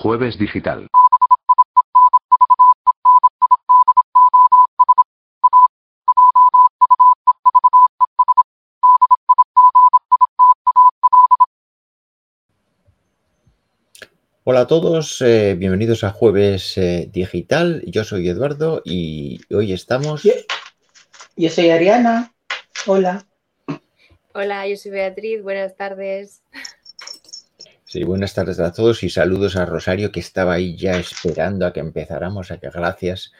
Jueves Digital. Hola a todos, eh, bienvenidos a Jueves eh, Digital. Yo soy Eduardo y hoy estamos. Yo, yo soy Ariana. Hola. Hola, yo soy Beatriz. Buenas tardes. Sí, buenas tardes a todos y saludos a Rosario que estaba ahí ya esperando a que empezáramos. A que gracias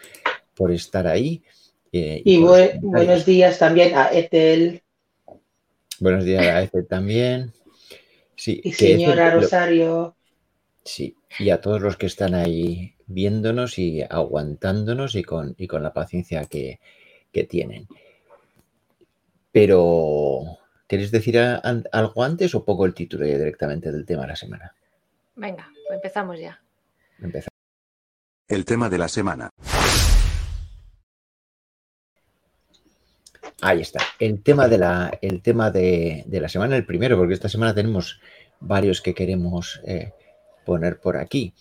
por estar ahí. eh, y buenos días también a Ethel. Buenos días a Ethel también. Sí, y señora Ethel, Rosario. Sí, y a todos los que están ahí viéndonos y aguantándonos y con, y con la paciencia que, que tienen. Pero, ¿queréis decir a, a, algo antes o poco el título ya directamente del tema de la semana? Venga, pues empezamos ya. Empezamos. El tema de la semana. Ahí está. El tema de la, el tema de, de la semana, el primero, porque esta semana tenemos varios que queremos eh, poner por aquí.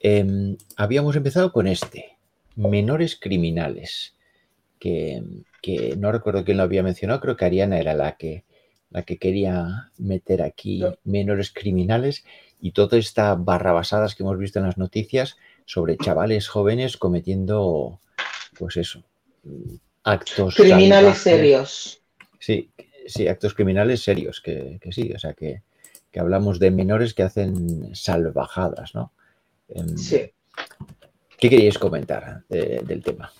Eh, habíamos empezado con este, menores criminales, que, que, no recuerdo quién lo había mencionado, creo que Ariana era la que, la que quería meter aquí menores criminales y todas estas barrabasadas que hemos visto en las noticias sobre chavales jóvenes cometiendo, pues eso, actos... Criminales salvajes. serios. Sí, sí, actos criminales serios, que, que sí, o sea que que hablamos de menores que hacen salvajadas, ¿no? Sí. ¿Qué queríais comentar de, del tema?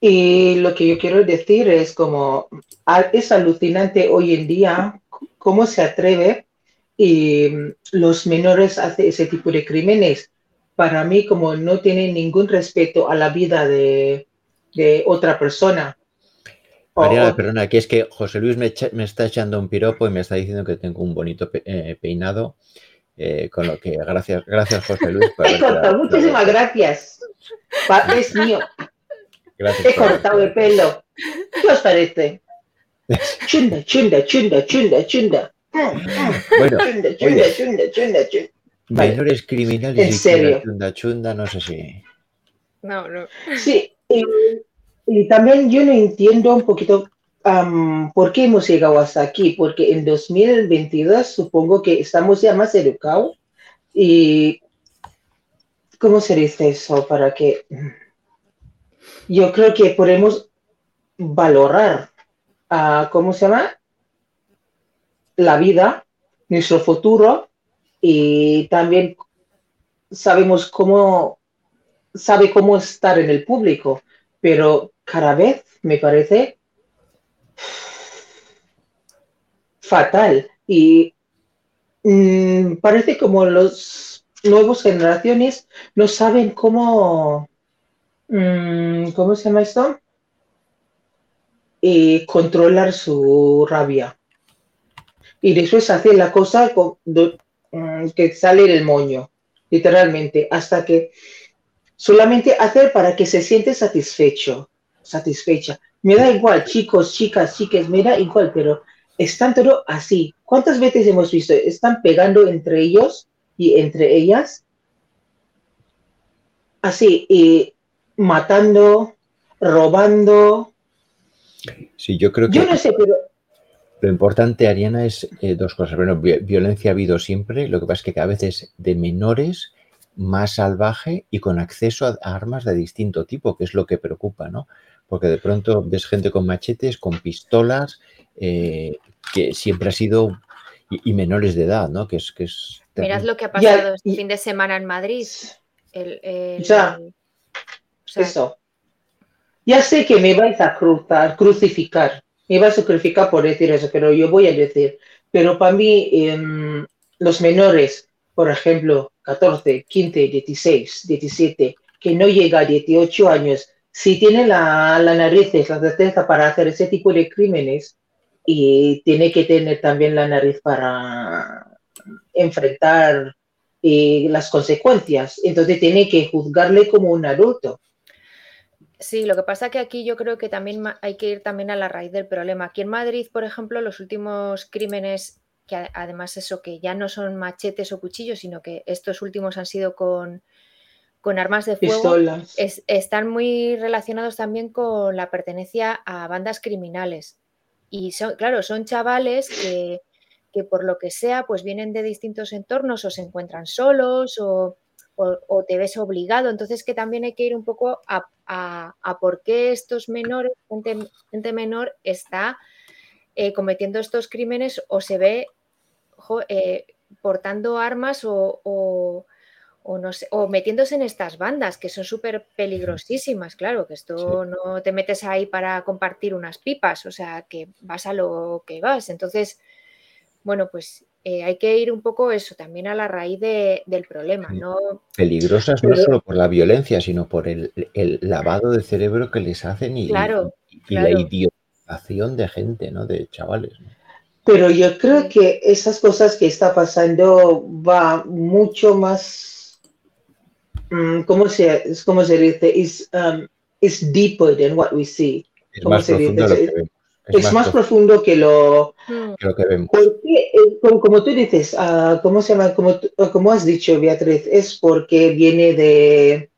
Y lo que yo quiero decir es como es alucinante hoy en día cómo se atreve y los menores hacen ese tipo de crímenes. Para mí, como no tienen ningún respeto a la vida de, de otra persona. Mariana, perdona, aquí es que José Luis me, me, está echando un piropo y me está diciendo que tengo un bonito pe eh, peinado. Eh, con lo que gracias, gracias José Luis. Por muchísimas gracias. Es mío. Gracias He cortado el pelo. ¿Qué os parece? Chunda, chunda, chunda, chunda, chunda. Bueno, chunda, chunda, chunda, chunda, chunda. menores criminales ¿En serio? chunda, chunda, no sé si. No, no. Sí, y, y también yo no entiendo un poquito um, por qué hemos llegado hasta aquí, porque en 2022 supongo que estamos ya más educados y ¿cómo se dice eso? Para que yo creo que podemos valorar, uh, ¿cómo se llama? La vida, nuestro futuro y también sabemos cómo sabe cómo estar en el público, pero cada vez me parece fatal y mmm, parece como los nuevos generaciones no saben cómo cómo se llama esto y controlar su rabia y después hacer la cosa mmm, que sale el moño literalmente hasta que solamente hacer para que se siente satisfecho satisfecha me da igual, chicos, chicas, chicas, me da igual, pero están todo así. ¿Cuántas veces hemos visto? Están pegando entre ellos y entre ellas. Así, y matando, robando. Sí, yo creo que. Yo no sé, pero. Lo importante, Ariana, es eh, dos cosas. Bueno, violencia ha habido siempre, lo que pasa es que cada vez es de menores, más salvaje y con acceso a armas de distinto tipo, que es lo que preocupa, ¿no? porque de pronto ves gente con machetes, con pistolas, eh, que siempre ha sido, y, y, menores de edad, ¿no? Que es, que es Mirad lo que ha pasado ya, este fin de semana en Madrid. El, el, o sea, eso. Ya sé que me vais a cruzar, crucificar, me vais a crucificar por decir eso, pero yo voy a decir, pero para mí eh, los menores, por ejemplo, 14, 15, 16, 17, que no llega a 18 años, si tiene la, la nariz, la destreza para hacer ese tipo de crímenes y tiene que tener también la nariz para enfrentar eh, las consecuencias. Entonces tiene que juzgarle como un adulto. Sí, lo que pasa que aquí yo creo que también hay que ir también a la raíz del problema. Aquí en Madrid, por ejemplo, los últimos crímenes que además eso, que ya no son machetes o cuchillos, sino que estos últimos han sido con, con armas de fuego, están muy relacionados también con la pertenencia a bandas criminales. Y son, claro, son chavales que, que por lo que sea, pues vienen de distintos entornos o se encuentran solos o, te ves obligado. Entonces que también hay que ir un poco a, a, por qué estos menores, gente, menor, está eh, cometiendo estos crímenes o se ve eh, portando armas o, o, no sé, o metiéndose en estas bandas que son súper peligrosísimas, claro, que esto no te metes ahí para compartir unas pipas, o sea, que vas a lo que vas. Entonces, bueno, pues eh, hay que ir un poco eso, también a la raíz del problema. ¿no? Peligrosas no solo por la violencia, sino por el, lavado de cerebro que les hacen y, la idiotización de gente, ¿no? De chavales. Pero yo creo que esas cosas que está pasando va mucho más, mm, ¿cómo se, cómo se dice? Is, um, deeper than what we see. Es más profundo lo que vemos es, más, profundo que lo, hmm. que, vemos. Porque, eh, como, tú dices, uh, ¿cómo se llama? Como, como, has dicho, Beatriz, es porque viene de,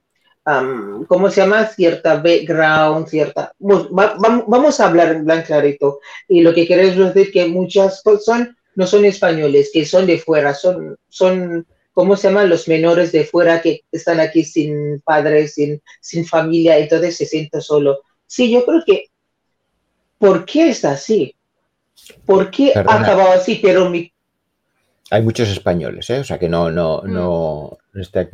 um, ¿cómo se llama? Cierta background, cierta... vamos a hablar en blanco clarito. Y lo que queremos decir que muchas cosas no son españoles, que son de fuera, son, son ¿cómo se llaman? Los menores de fuera que están aquí sin padres, sin, sin familia, entonces se sienten solo. Sí, yo creo que ¿por qué está así? ¿Por qué ha acabado así? Pero mi... Hay muchos españoles, ¿eh? O sea que no, no, mm. no, está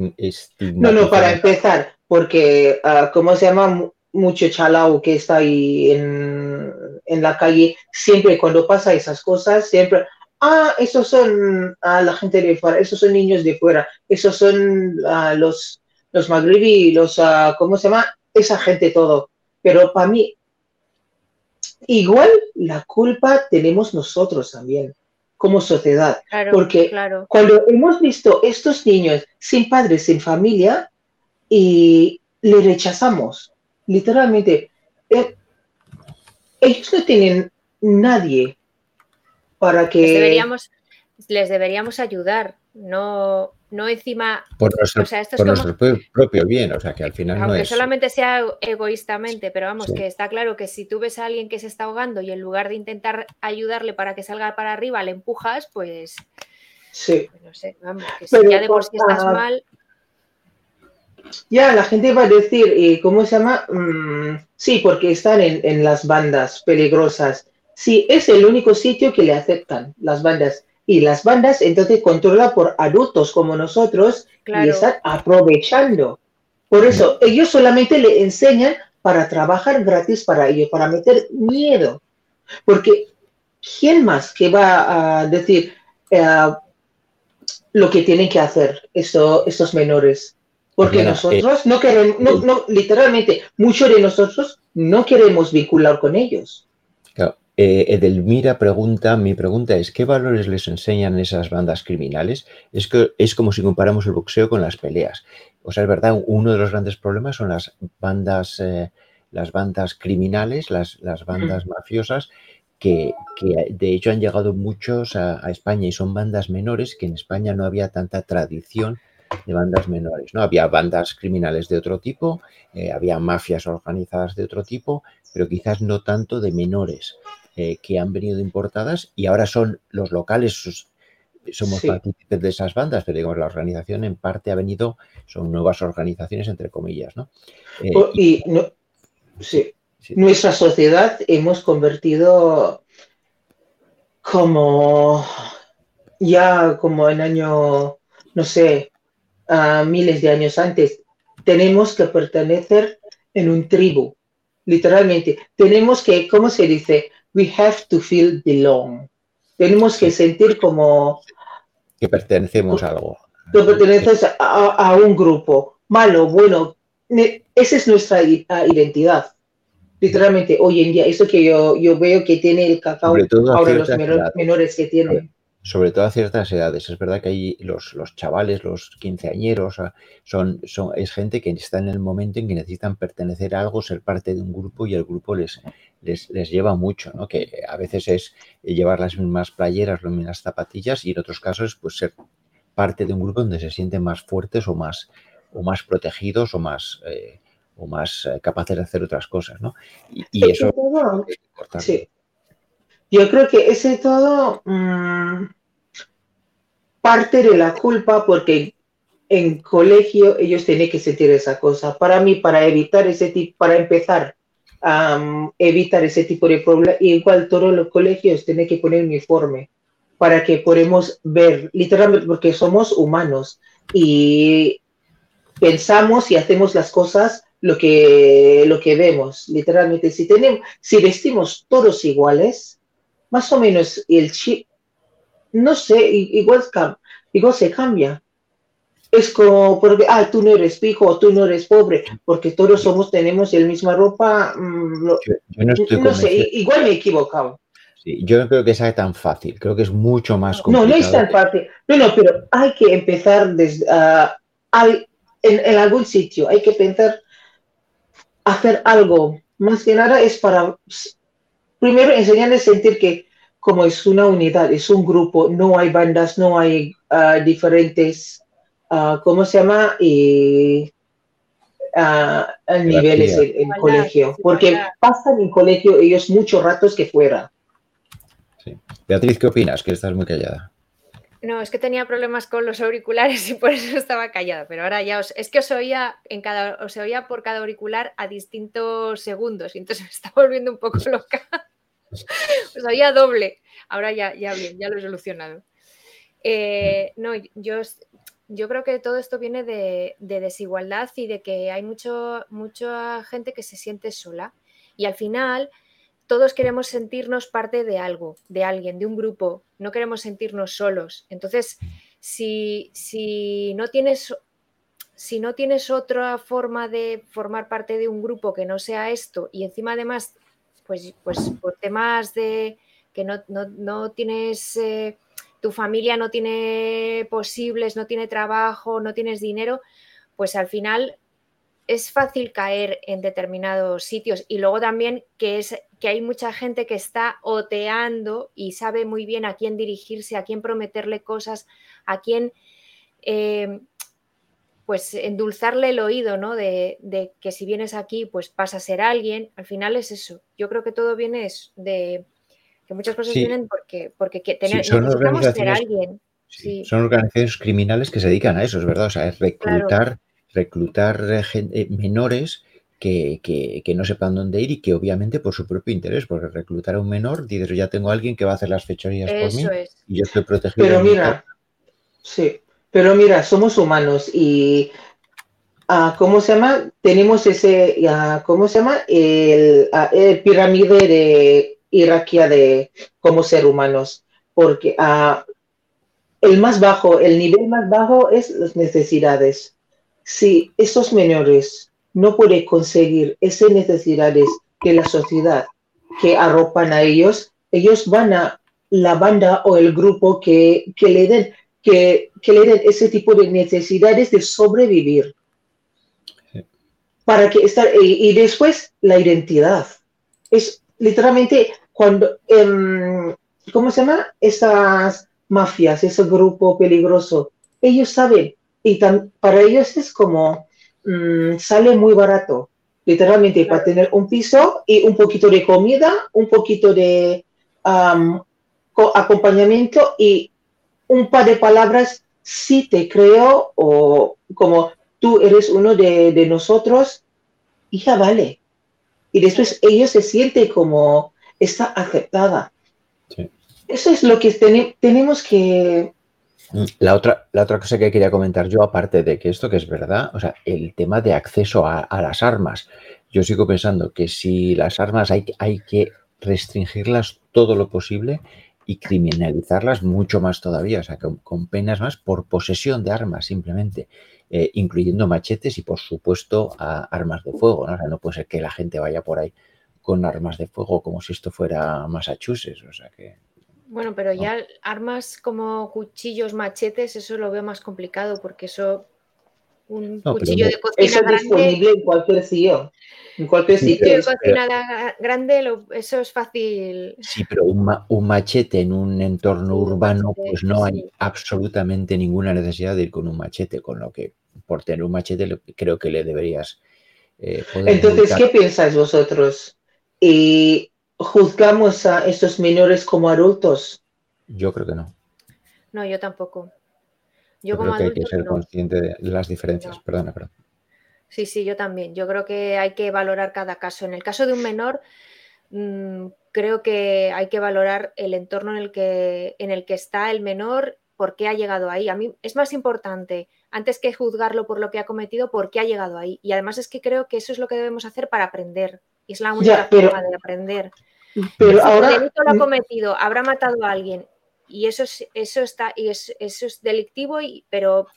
No, no, para empezar, porque, uh, ¿cómo se llama? Mucho chalao que está ahí en, la calle, siempre cuando pasa esas cosas, siempre, ah, esos son a la gente de fuera, esos son niños de fuera, esos son los, los magribi, los, ¿cómo se llama? Esa gente todo. Pero para mí, Igual la culpa tenemos nosotros también como sociedad, porque cuando hemos visto estos niños sin padres, sin familia, y le rechazamos, literalmente, eh, ellos no tienen nadie para que... deberíamos, les deberíamos ayudar, no, no encima. Por nuestro, propio bien, o sea que al final aunque no es. solamente sea egoístamente, pero vamos, que está claro que si tú ves a alguien que se está ahogando y en lugar de intentar ayudarle para que salga para arriba le empujas, pues. Sí. Pues no sé, vamos, que si ya de por sí estás mal. Ya, la gente va a decir, ¿y ¿cómo se llama? Mm, sí, porque están en, en las bandas peligrosas. Sí, es el único sitio que le aceptan, las bandas y las bandas entonces controla por adultos como nosotros y están aprovechando. Por eso ellos solamente le enseñan para trabajar gratis para ellos, para meter miedo. Porque ¿quién más que va a decir eh, lo que tienen que hacer estos menores? Porque nosotros eh, no queremos, no, no, literalmente, muchos de nosotros no queremos vincular con ellos. Eh, Edelmira pregunta, mi pregunta es, ¿qué valores les enseñan esas bandas criminales? Es, que, es como si comparamos el boxeo con las peleas. O sea, es verdad, uno de los grandes problemas son las bandas, eh, las bandas criminales, las, las bandas mafiosas, que, de hecho han llegado muchos a, España y son bandas menores, que en España no había tanta tradición de bandas menores. ¿no? Había bandas criminales de otro tipo, eh, había mafias organizadas de otro tipo, pero quizás no tanto de menores. Eh, que han venido importadas y ahora son los locales, somos partícipes de esas bandas, pero digamos, la organización en parte ha venido, son nuevas organizaciones, entre comillas, ¿no? Eh, oh, y, sí. nuestra sociedad hemos convertido como ya como en año, no sé, a miles de años antes, tenemos que pertenecer en un tribu, literalmente. Tenemos que, ¿cómo se dice? We have to feel belong. Tenemos que sentir como... Que pertenecemos a algo. Que perteneces a, un grupo. Malo, bueno. Esa es nuestra identidad. Literalmente, hoy en día, eso que yo, yo veo que tiene el cacao ahora los menores, que tienen. sobre todo a ciertas edades. Es verdad que hay los, los chavales, los quinceañeros, son, son, es gente que está en el momento en que necesitan pertenecer a algo, ser parte de un grupo y el grupo les, les, lleva mucho, ¿no? Que a veces es llevar las mismas playeras, las mismas zapatillas y en otros casos pues ser parte de un grupo donde se sienten más fuertes o más, o más protegidos o más, eh, o más eh, capaces de hacer otras cosas, ¿no? Y, eso es importante. Yo creo que ese todo mm, parte de la culpa porque en colegio ellos tienen que sentir esa cosa. Para mí, para evitar ese tipo, para empezar a evitar ese tipo de problemas, igual todos los colegios tienen que poner uniforme para que podamos ver, literalmente, porque somos humanos y pensamos y hacemos las cosas lo que, lo que vemos, literalmente. Si, tenemos, si vestimos todos iguales, más o menos el chip, no sé, igual, igual se cambia. Es como, porque, ah, tú no eres pijo, tú no eres pobre, porque todos somos, tenemos la misma ropa. Mm, no, sé, igual me he equivocado. Sí, yo no creo que sea tan fácil, creo que es mucho más complicado. No, no es tan fácil. No, no, pero hay que empezar desde, ah, en, en, algún sitio, hay que pensar hacer algo. Más que nada es para primero enseñarles a sentir que como es una unidad, es un grupo, no hay bandas, no hay ah, diferentes, uh, ¿cómo se llama? Y, uh, niveles en, el colegio, porque pasan en colegio ellos muchos ratos que fuera. Beatriz, ¿qué opinas? Que estás muy callada. No, es que tenía problemas con los auriculares y por eso estaba callada, pero ahora ya os, es que os oía en cada, os oía por cada auricular a distintos segundos y entonces me está volviendo un poco loca. os oía doble. Ahora ya, ya bien, ya lo he solucionado. Eh, no, yo, yo creo que todo esto viene de, de, desigualdad y de que hay mucho, mucha gente que se siente sola. Y al final todos queremos sentirnos parte de algo, de alguien, de un grupo, no queremos sentirnos solos. Entonces, si, si, no tienes, si no tienes otra forma de formar parte de un grupo que no sea esto, y encima además, pues, pues por temas de que no, tienes, eh, tu familia no tiene posibles, no tiene trabajo, no tienes dinero, pues al final es fácil caer en determinados sitios y luego también que es que hay mucha gente que está oteando y sabe muy bien a quién dirigirse, a quién prometerle cosas, a quién eh, pues endulzarle el oído, ¿no? De, que si vienes aquí, pues vas a ser alguien. Al final es eso. Yo creo que todo viene de que muchas cosas vienen porque, porque tener, necesitamos ser alguien. Son organizaciones criminales que se dedican a eso, es verdad. O sea, es reclutar reclutar eh, menores que, no sepan dónde ir y que obviamente por su propio interés, porque reclutar a un menor, dices, ya tengo a alguien que va a hacer las fechorías por mí y yo estoy protegido. Pero mira, sí, pero mira, somos humanos y uh, ¿cómo se llama? Tenemos ese, uh, ¿cómo se llama? El, el, pirámide de iraquía de como ser humanos, porque el más bajo, el nivel más bajo es las necesidades si esos menores no pueden conseguir esas necesidades de la sociedad que arropan a ellos, ellos van a la banda o el grupo que, le den que, le den ese tipo de necesidades de sobrevivir. Para que estar, y, después la identidad. Es literalmente cuando, em, ¿cómo se llama? Esas mafias, ese grupo peligroso, ellos saben y para ellos es como, mm, sale muy barato, literalmente, para tener un piso y un poquito de comida, un poquito de acompañamiento y un par de palabras, si te creo o como tú eres uno de, nosotros, y ya vale. Y después ellos se sienten como está aceptada. Eso es lo que tenemos que la otra, la otra cosa que quería comentar yo, aparte de que esto que es verdad, o sea, el tema de acceso a, las armas. Yo sigo pensando que si las armas hay, hay que restringirlas todo lo posible y criminalizarlas mucho más todavía, o sea, con, penas más por posesión de armas simplemente, eh, incluyendo machetes y por supuesto armas de fuego, ¿no? O sea, no puede ser que la gente vaya por ahí con armas de fuego como si esto fuera Massachusetts, o sea que Bueno, pero ya armas como cuchillos, machetes, eso lo veo más complicado porque eso un cuchillo de cocina eso es disponible en cualquier sitio. En cualquier sitio. de cocina grande, eso es fácil. Sí, pero un, machete en un entorno urbano, pues no hay absolutamente ninguna necesidad de ir con un machete, con lo que por tener un machete creo que le deberías. Eh, Entonces, ¿qué pensáis vosotros? ¿Y ¿Juzgamos a estos menores como adultos? Yo creo que no. No, yo tampoco. Yo, como creo que hay que ser consciente de las diferencias. Perdona, perdón. Sí, sí, yo también. Yo creo que hay que valorar cada caso. En el caso de un menor, mm, creo que hay que valorar el entorno en el que, en el que está el menor, por qué ha llegado ahí. A mí es más importante, antes que juzgarlo por lo que ha cometido, por qué ha llegado ahí. Y además es que creo que eso es lo que debemos hacer para aprender. Y es la única forma de aprender. Pero ahora. lo ha cometido, habrá matado a alguien y eso es, eso está y eso es delictivo y pero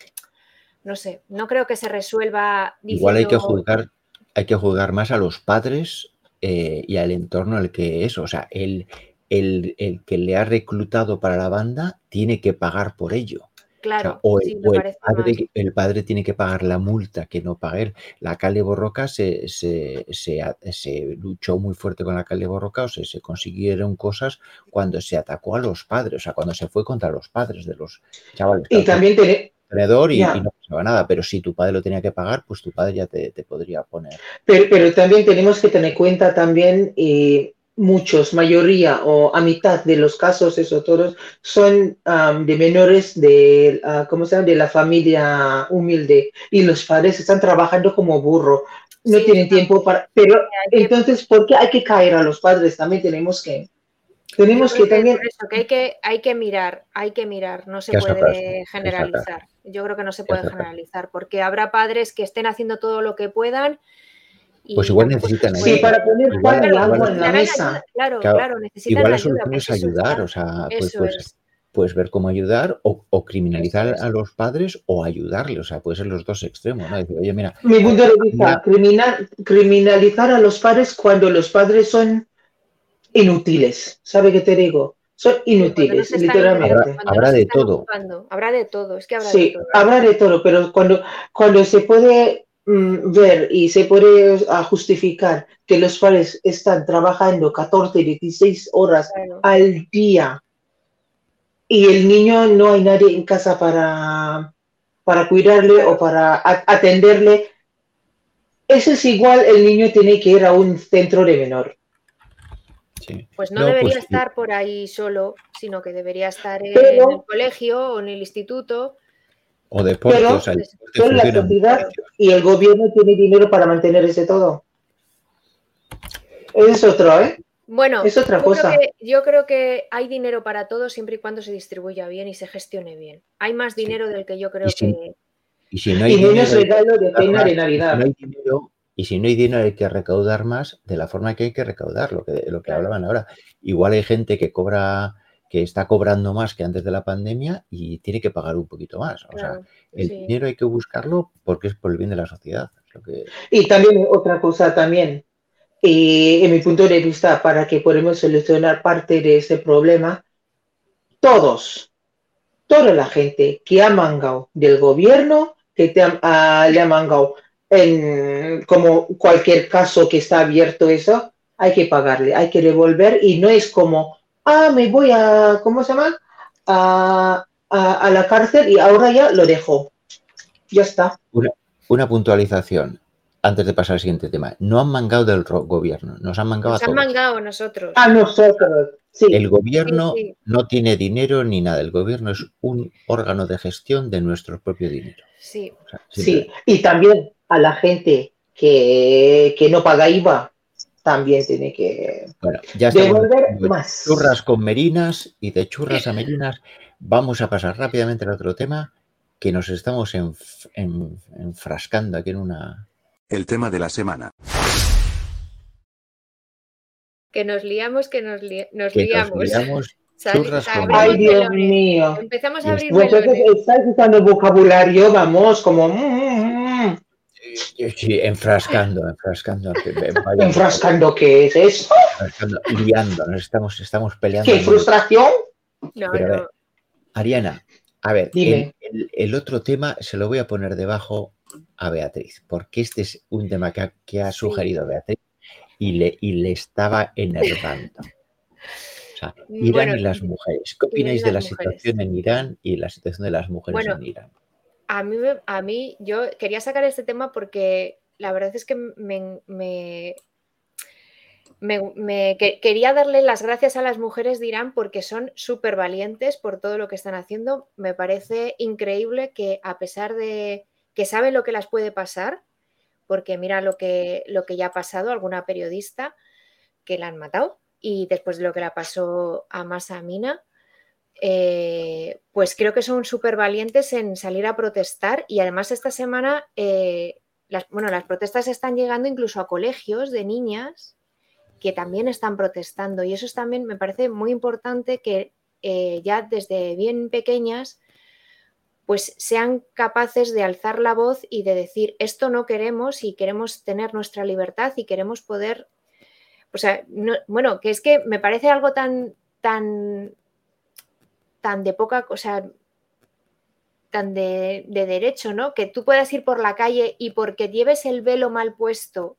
no sé no creo que se resuelva igual hay que juzgar hay que juzgar más a los padres eh, y al entorno al que es o sea el, el, el, que le ha reclutado para la banda tiene que pagar por ello Claro, o, el, padre, tiene que pagar la multa que no paga él. La calle Borroca se, se, se, luchó muy fuerte con la calle Borroca, o sea, se consiguieron cosas cuando se atacó a los padres, o sea, cuando se fue contra los padres de los chavales. Y también tiene... Y, y, no pasaba nada, pero si tu padre lo tenía que pagar, pues tu padre ya te, podría poner. Pero, pero, también tenemos que tener cuenta también eh, muchos, mayoría o a mitad de los casos, esos todos, son de menores de, uh, ¿cómo se llama? de la familia humilde y los padres están trabajando como burro, no tienen tiempo para... Pero entonces, ¿por qué hay que caer a los padres? También tenemos que... Tenemos que también... que hay, que hay que mirar, hay que mirar, no se puede generalizar. Yo creo que no se puede generalizar, porque habrá padres que estén haciendo todo lo que puedan pues igual necesitan ayuda. Sí, para poner pan y agua en la mesa. Claro, claro, necesitan Igual la solución es ayudar, o sea, pues, pues, pues, ver cómo ayudar o, criminalizar a los padres o ayudarle, o sea, puede ser los dos extremos, ¿no? Decir, oye, mira. Mi punto de vista, criminalizar a los padres cuando los padres son inútiles, ¿sabe qué te digo? Son inútiles, literalmente. Habrá, de todo. Habrá de todo, es que habrá sí, de todo. habrá de todo, pero cuando, cuando se puede Mm, ver y se puede justificar que los padres están trabajando 14, 16 horas al día y el niño no hay nadie en casa para, para cuidarle o para atenderle, eso es igual, el niño tiene que ir a un centro de menor. Pues no, debería pues estar por ahí solo, sino que debería estar en el colegio o en el instituto o deportes. Pero, o la sociedad y el gobierno tiene dinero para mantener ese todo. Es otro, ¿eh? Bueno, es otra yo cosa. Creo que, yo creo que hay dinero para todo siempre y cuando se distribuya bien y se gestione bien. Hay más dinero del que yo creo que. Y si no hay dinero, regalo de pena de Navidad. Y si no hay dinero, hay que recaudar más de la forma que hay que recaudar, lo que, lo que hablaban ahora. Igual hay gente que cobra que está cobrando más que antes de la pandemia y tiene que pagar un poquito más. O sea, el dinero hay que buscarlo porque es por el bien de la sociedad. Y también otra cosa también, y en mi punto de vista, para que podamos solucionar parte de ese problema, todos, toda la gente que ha mangado del gobierno, que te ha, le ha mangado en como cualquier caso que está abierto eso, hay que pagarle, hay que devolver y no es como ah, me voy a, ¿cómo se llama? A, la cárcel y ahora ya lo dejo. Ya está. Una, puntualización antes de pasar al siguiente tema. No han mangado del gobierno, nos han mangado nos a han mangado nosotros. A nosotros, sí. El gobierno no tiene dinero ni nada. El gobierno es un órgano de gestión de nuestro propio dinero. Sí. sí, y también a la gente que, que no paga IVA también tiene que bueno, ya devolver más. Churras con merinas y de churras a merinas vamos a pasar rápidamente al otro tema que nos estamos enfrascando aquí en una... El tema de la semana. Que nos liamos, que nos, nos liamos. Nos liamos churras con Ay, Dios mío. Empezamos a abrir Vosotros estáis usando vocabulario, vamos, como... Mm, mm, mm. Sí, enfrascando, enfrascando. ¿Enfrascando qué es eso? liando, nos estamos, estamos peleando. ¿Qué frustración? Ariana, a ver, el, otro tema se lo voy a poner debajo a Beatriz, porque este es un tema que ha, sugerido Beatriz y le, y le estaba enervando. O sea, Irán y las mujeres. ¿Qué opináis de la situación en Irán y la situación de las mujeres en Irán? A mí, a mí, yo quería sacar este tema porque la verdad es que me, quería darle las gracias a las mujeres de Irán porque son súper valientes por todo lo que están haciendo. Me parece increíble que a pesar de que saben lo que las puede pasar, porque mira lo que, lo que ya ha pasado, alguna periodista que la han matado y después de lo que la pasó a Masa eh, pues creo que son súper valientes en salir a protestar y además esta semana, eh, las, bueno, las protestas están llegando incluso a colegios de niñas que también están protestando. Y eso es también, me parece muy importante que eh, ya desde bien pequeñas, pues sean capaces de alzar la voz y de decir, esto no queremos y queremos tener nuestra libertad y queremos poder, o sea, bueno, que es que me parece algo tan, tan, tan de poca, o sea, tan de, de derecho, ¿no? Que tú puedas ir por la calle y porque lleves el velo mal puesto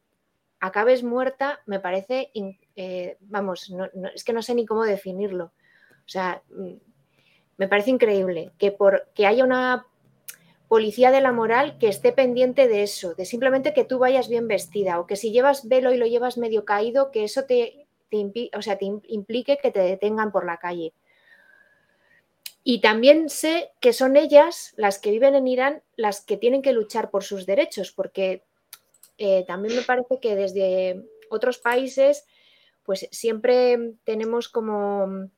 acabes muerta, me parece, eh, vamos, es que no sé ni cómo definirlo. O sea, mm, me parece increíble que, por, que haya una policía de la moral que esté pendiente de eso, de simplemente que tú vayas bien vestida o que si llevas velo y lo llevas medio caído, que eso te, o sea, te implique que te detengan por la calle. Y también sé que son ellas, las que viven en Irán, las que tienen que luchar por sus derechos, porque eh, también me parece que desde otros países, pues siempre tenemos como,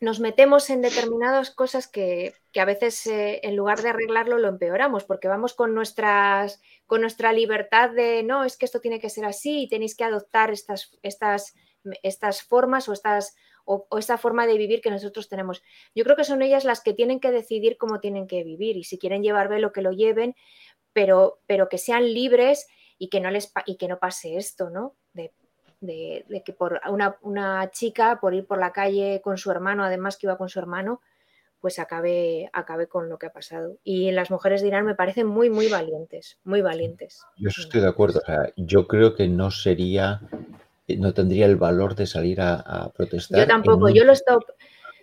nos metemos en determinadas cosas que, a veces eh, en lugar de arreglarlo lo empeoramos, porque vamos con, nuestras, con nuestra libertad de, no, es que esto tiene que ser así y tenéis que adoptar estas, estas, estas formas o estas o, esta forma de vivir que nosotros tenemos. Yo creo que son ellas las que tienen que decidir cómo tienen que vivir y si quieren llevar velo que lo lleven, pero, pero que sean libres y que no, les, y que no pase esto, ¿no? De, que por una, chica, por ir por la calle con su hermano, además que iba con su hermano, pues acabe, acabe con lo que ha pasado. Y las mujeres de Irán me parecen muy, muy valientes, muy valientes. Yo estoy de acuerdo. yo creo que no sería, no tendría el valor de salir a, protestar. Yo tampoco, yo lo estoy...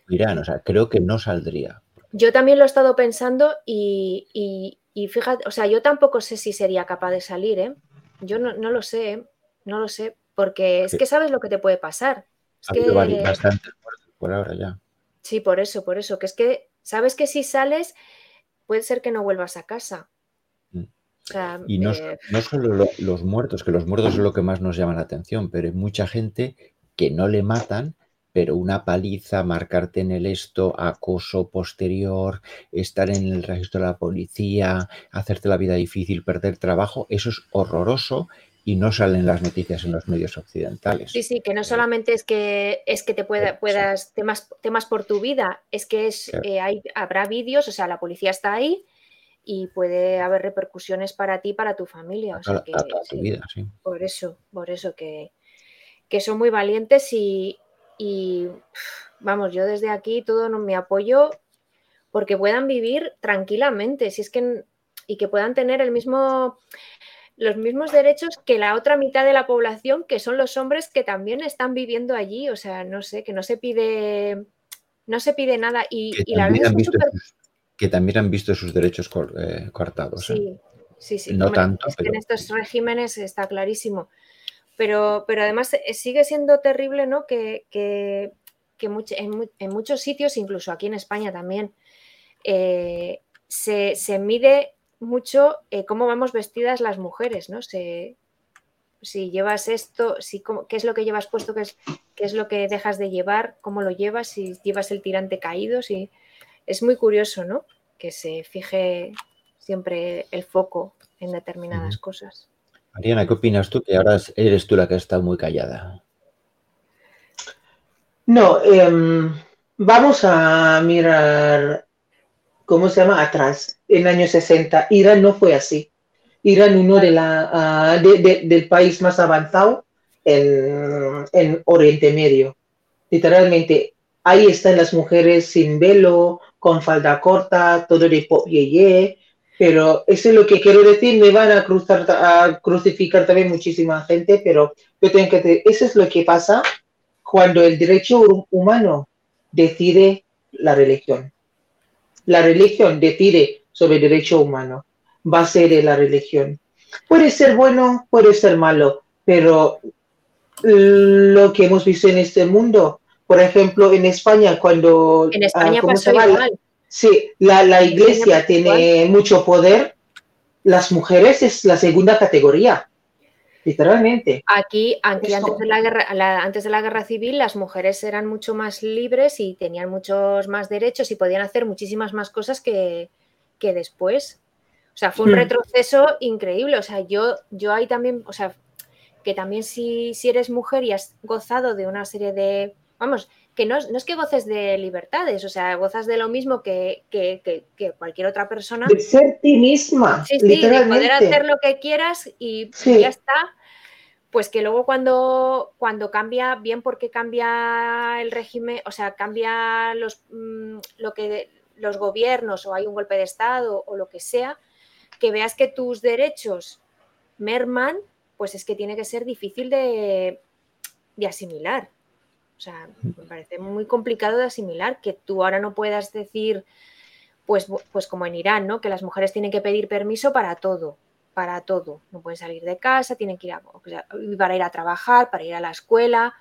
Irán, o sea, creo que no saldría. Yo también lo he estado pensando y, y fíjate, o sea, yo tampoco sé si sería capaz de salir, ¿eh? Yo no, lo sé, ¿eh? no lo sé, porque es que sabes lo que te puede pasar. ha habido bastante por ahora ya. Sí, por eso, por eso, que es que sabes que si sales puede ser que no vuelvas a casa. Y no, eh, no solo los muertos, que los muertos es lo que más nos llama la atención, pero hay mucha gente que no le matan, pero una paliza, marcarte en el esto, acoso posterior, estar en el registro de la policía, hacerte la vida difícil, perder trabajo, eso es horroroso y no salen las noticias en los medios occidentales. Sí, sí, que no solamente es que es que te pueda, puedas temas, temas por tu vida, es que es, eh, hay, habrá vídeos, o sea, la policía está ahí y puede haber repercusiones para ti, para tu familia. O sea, que, tu vida, sí. Por eso, por eso que, que son muy valientes y, y vamos, yo desde aquí todo mi apoyo porque puedan vivir tranquilamente, si es que y que puedan tener el mismo los mismos derechos que la otra mitad de la población, que son los hombres que también están viviendo allí, o sea, no sé, que no se pide no se pide nada y, la verdad es que también han visto sus derechos eh, cortados. ¿eh? Sí, sí, sí. No tanto. En estos regímenes está clarísimo. Pero, pero además eh, sigue siendo terrible, ¿no? Que, en, muchos sitios, incluso aquí en España también, eh, se, mide mucho eh, cómo vamos vestidas las mujeres, ¿no? si llevas esto, si, qué es lo que llevas puesto, qué es, qué es lo que dejas de llevar, cómo lo llevas, si llevas el tirante caído, si... es muy curioso, ¿no? Que se fije siempre el foco en determinadas cosas. Mariana, ¿qué opinas tú? Que ahora eres tú la que estado muy callada. No, em, vamos a mirar, ¿cómo se llama? Atrás, en años 60. Irán no fue así. Irán, uno de la, ah, del país más avanzado en, Oriente Medio. Literalmente, ahí están las mujeres sin velo, con falda corta, todo de pop pero eso es lo que quiero decir, me van a, cruzar, a crucificar también muchísima gente, pero yo tengo que decir, eso es lo que pasa cuando el derecho humano decide la religión. La religión decide sobre el derecho humano, va a ser la religión. Puede ser bueno, puede ser malo, pero lo que hemos visto en este mundo, por ejemplo, en España, cuando... En España ah, pasó igual. Sí, la, iglesia tiene mucho poder, las mujeres es la segunda categoría, literalmente. Aquí, antes, de la guerra, antes de la guerra civil, las mujeres eran mucho más libres y tenían muchos más derechos y podían hacer muchísimas más cosas que, después. O sea, fue un hmm. retroceso increíble. O sea, yo, yo ahí también, o sea, que también si, si eres mujer y has gozado de una serie de, vamos, que no, es que goces de libertades, o sea, gozas de lo mismo que, cualquier otra persona. De ser ti misma. Sí, sí, de poder hacer lo que quieras y ya está. Pues que luego cuando, cuando cambia, bien porque cambia el régimen, o sea, cambia los, mm, lo que, los gobiernos o hay un golpe de Estado o lo que sea, que veas que tus derechos merman, pues es que tiene que ser difícil de, de asimilar. O sea, me parece muy complicado de asimilar que tú ahora no puedas decir, pues, pues como en Irán, ¿no? Que las mujeres tienen que pedir permiso para todo, para todo. No pueden salir de casa, tienen que ir a, para ir a trabajar, para ir a la escuela,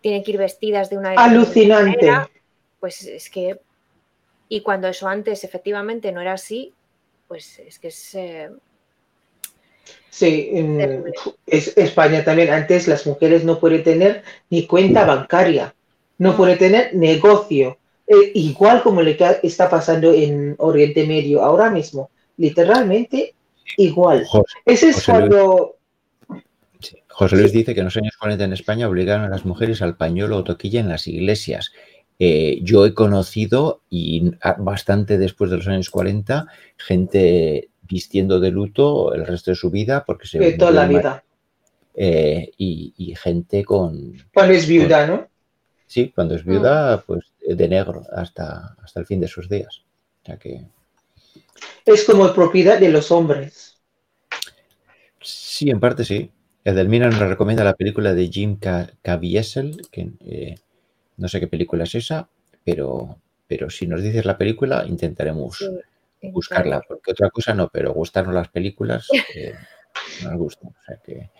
tienen que ir vestidas de una alucinante. Pues es que y cuando eso antes efectivamente no era así, pues es que es eh, Sí, en España también. Antes las mujeres no pueden tener ni cuenta bancaria, no pueden tener negocio, eh, igual como le está pasando en Oriente Medio ahora mismo, literalmente igual. Ese es cuando... José Luis dice que en los años 40 en España obligaron a las mujeres al pañuelo o toquilla en las iglesias. Eh, yo he conocido, y bastante después de los años 40, gente vistiendo de luto el resto de su vida porque se... De toda la vida. Eh, y, gente con... Cuando es viuda, ¿no? Sí, cuando es viuda, mm. pues de negro hasta, hasta el fin de sus días. O sea que... Es como propiedad de los hombres. Sí, en parte sí. Edelmira nos recomienda la película de Jim Caviezel, que eh, no sé qué película es esa, pero, pero si nos dices la película, intentaremos buscarla, porque otra cosa no, pero gustarnos las películas eh, nos gustan. O sea que,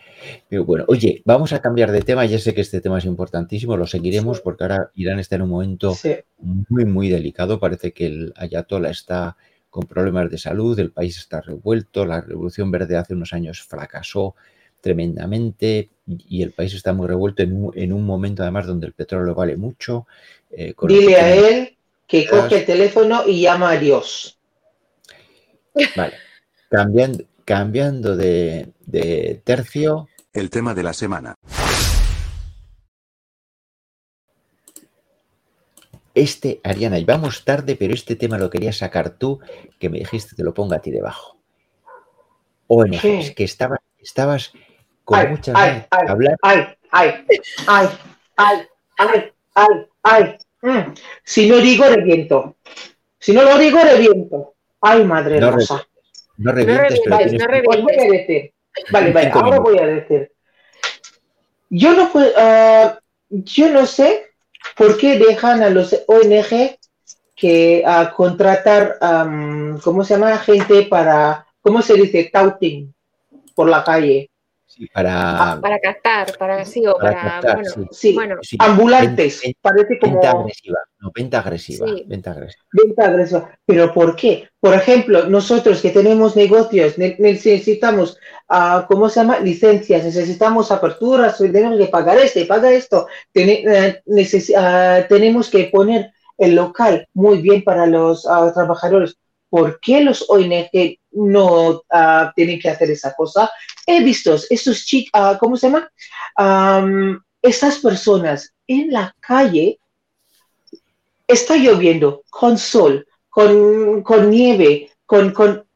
pero bueno, oye, vamos a cambiar de tema. Ya sé que este tema es importantísimo, lo seguiremos porque ahora Irán está en un momento muy, muy delicado. Parece que el Ayatollah está con problemas de salud, el país está revuelto, la revolución verde hace unos años fracasó tremendamente y el país está muy revuelto en un, en un momento además donde el petróleo vale mucho. Eh, Dile a él que coge el teléfono y llama a Dios. Vale. Cambiando, cambiando de, tercio. El tema de la semana. Este, Ariana, y vamos tarde, pero este tema lo querías sacar tú, que me dijiste te lo ponga a ti debajo. ONGs, que estabas, estabas con muchas ay, ay, hablar. Ay, ay, ay, ay, ay, ay, ay. Mm. Si no digo, reviento. Si no lo digo, reviento. Ay, madre no rosa. no revientes, no revientes, pero no voy a decir. Vale, vale, ahora voy a decir. Yo no, uh, yo no sé por qué dejan a los ONG que a contratar, um, ¿cómo se llama? Gente para, ¿cómo se dice? Touting por la calle para, para captar, para sí, o para, bueno, ambulantes, parece como... Venta agresiva, no, venta agresiva, venta agresiva. Venta agresiva. ¿Pero por qué? Por ejemplo, nosotros que tenemos negocios, necesitamos, uh, ¿cómo se llama? Licencias, necesitamos aperturas, tenemos que pagar esto y pagar esto, ah, tenemos que poner el local muy bien para los ah, trabajadores. ¿Por qué los ONG no tienen que hacer esa cosa? he visto estos chicos, ah, ¿cómo se llama? estas personas en la calle, está lloviendo, con sol, con, nieve, con,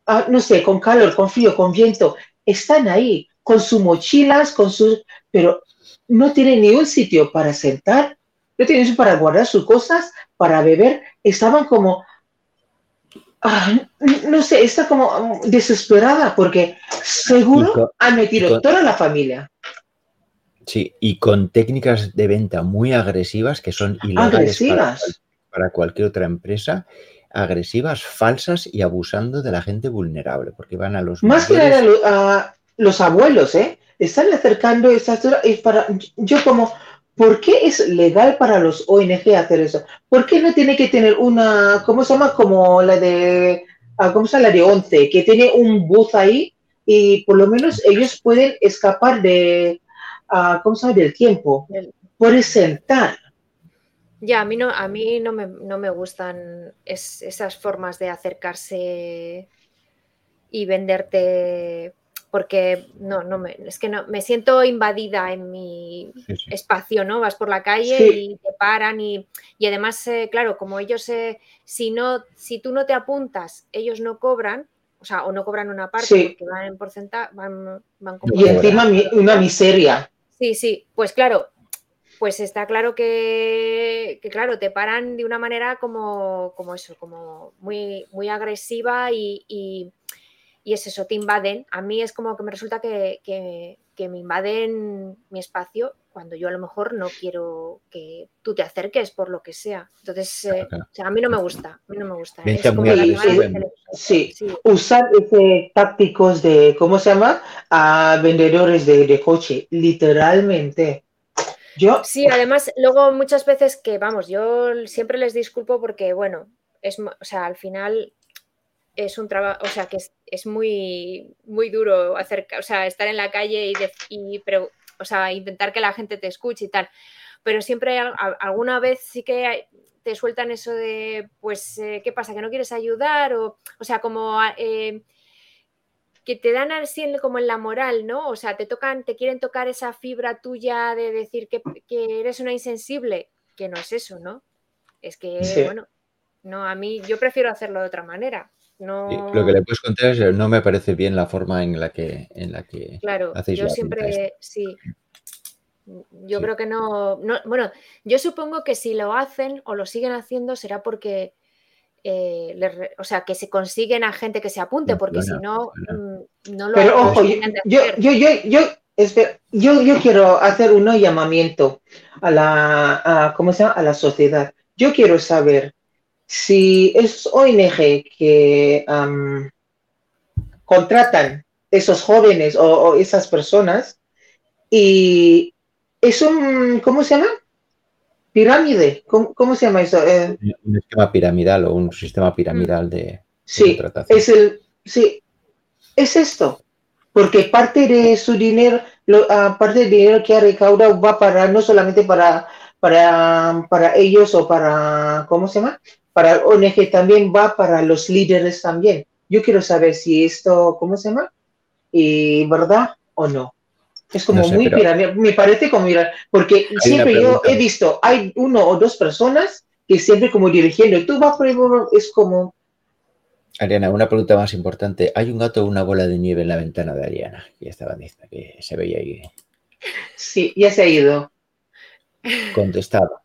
ah, no sé, con calor, con frío, con viento, están ahí con sus mochilas, con sus, pero no tienen ni un sitio para sentar, no tienen para guardar sus cosas, para beber, estaban como, no sé, está como desesperada porque seguro han metido toda la familia. Sí, y con técnicas de venta muy agresivas que son ilegales Para, cualquier otra empresa, agresivas, falsas y abusando de la gente vulnerable, porque van a los más que a, los abuelos, ¿eh? Están acercando esas para yo como ¿Por qué es legal para los ONG hacer eso? ¿Por qué no tiene que tener una, ¿cómo se llama? Como la de, ah, ¿cómo se llama? La de 11, que tiene un bus ahí y por lo menos ellos pueden escapar de, uh, ¿cómo se llama? Del tiempo. Pueden sentar. Ya, a mí no, a mí no, me, no me gustan esas formas de acercarse y venderte porque no, no me, es que no, me siento invadida en mi espacio, ¿no? Vas por la calle y te paran y, además, eh, claro, como ellos, eh, si no, si tú no te apuntas, ellos no cobran, o sea, o no cobran una parte porque van en porcentaje, van, como Y encima una miseria. Sí, sí, pues claro, pues está claro que, claro, te paran de una manera como, como eso, como muy, muy agresiva y y es eso, te invaden. A mí es como que me resulta que, me invaden mi espacio cuando yo a lo mejor no quiero que tú te acerques por lo que sea. Entonces, eh, a mí no me gusta, a mí no me gusta. sí, usar ese tácticos de, ¿cómo se llama? A vendedores de, de coche, literalmente. Yo... Sí, además, luego muchas veces que, vamos, yo siempre les disculpo porque, bueno, es, o sea, al final es un trabajo, o sea, que es, muy, muy duro hacer, o sea, estar en la calle y, pero, o sea, intentar que la gente te escuche y tal. Pero siempre alguna vez sí que te sueltan eso de, pues, eh, ¿qué pasa? ¿Que no quieres ayudar? O, o sea, como eh, que te dan así como en la moral, ¿no? O sea, te tocan, te quieren tocar esa fibra tuya de decir que, eres una insensible, que no es eso, ¿no? Es que, bueno, no, a mí yo prefiero hacerlo de otra manera. No... lo que le puedes contar es no me parece bien la forma en la que en la que claro, yo siempre sí. Yo creo que no, Bueno, yo supongo que si lo hacen o lo siguen haciendo será porque eh, o sea, que se consiguen a gente que se apunte, porque si no, mm, no lo Pero ojo, yo, yo, yo, yo, yo, yo, quiero hacer un llamamiento a la, a, ¿cómo se llama? a la sociedad. Yo quiero saber si es ONG que contratan esos jóvenes o, esas personas y es un, ¿cómo se llama? Pirámide, ¿cómo, se llama eso? Eh, un esquema piramidal o un sistema piramidal de, sí, Es el, sí, es esto, porque parte de su dinero, ah, parte del dinero que ha recaudado va para, no solamente para, para, para ellos o para, ¿cómo se llama? Para el ONG también va para los líderes también. Yo quiero saber si esto, ¿cómo se llama? Y ¿Verdad o no? Es como muy piramidal, me parece como mirar, porque siempre yo he visto, hay uno o dos personas que siempre como dirigiendo, tú vas por el es como... Ariana, una pregunta más importante. ¿Hay un gato o una bola de nieve en la ventana de Ariana? Ya estaba lista, que se veía ahí. Sí, ya se ha ido. Contestaba.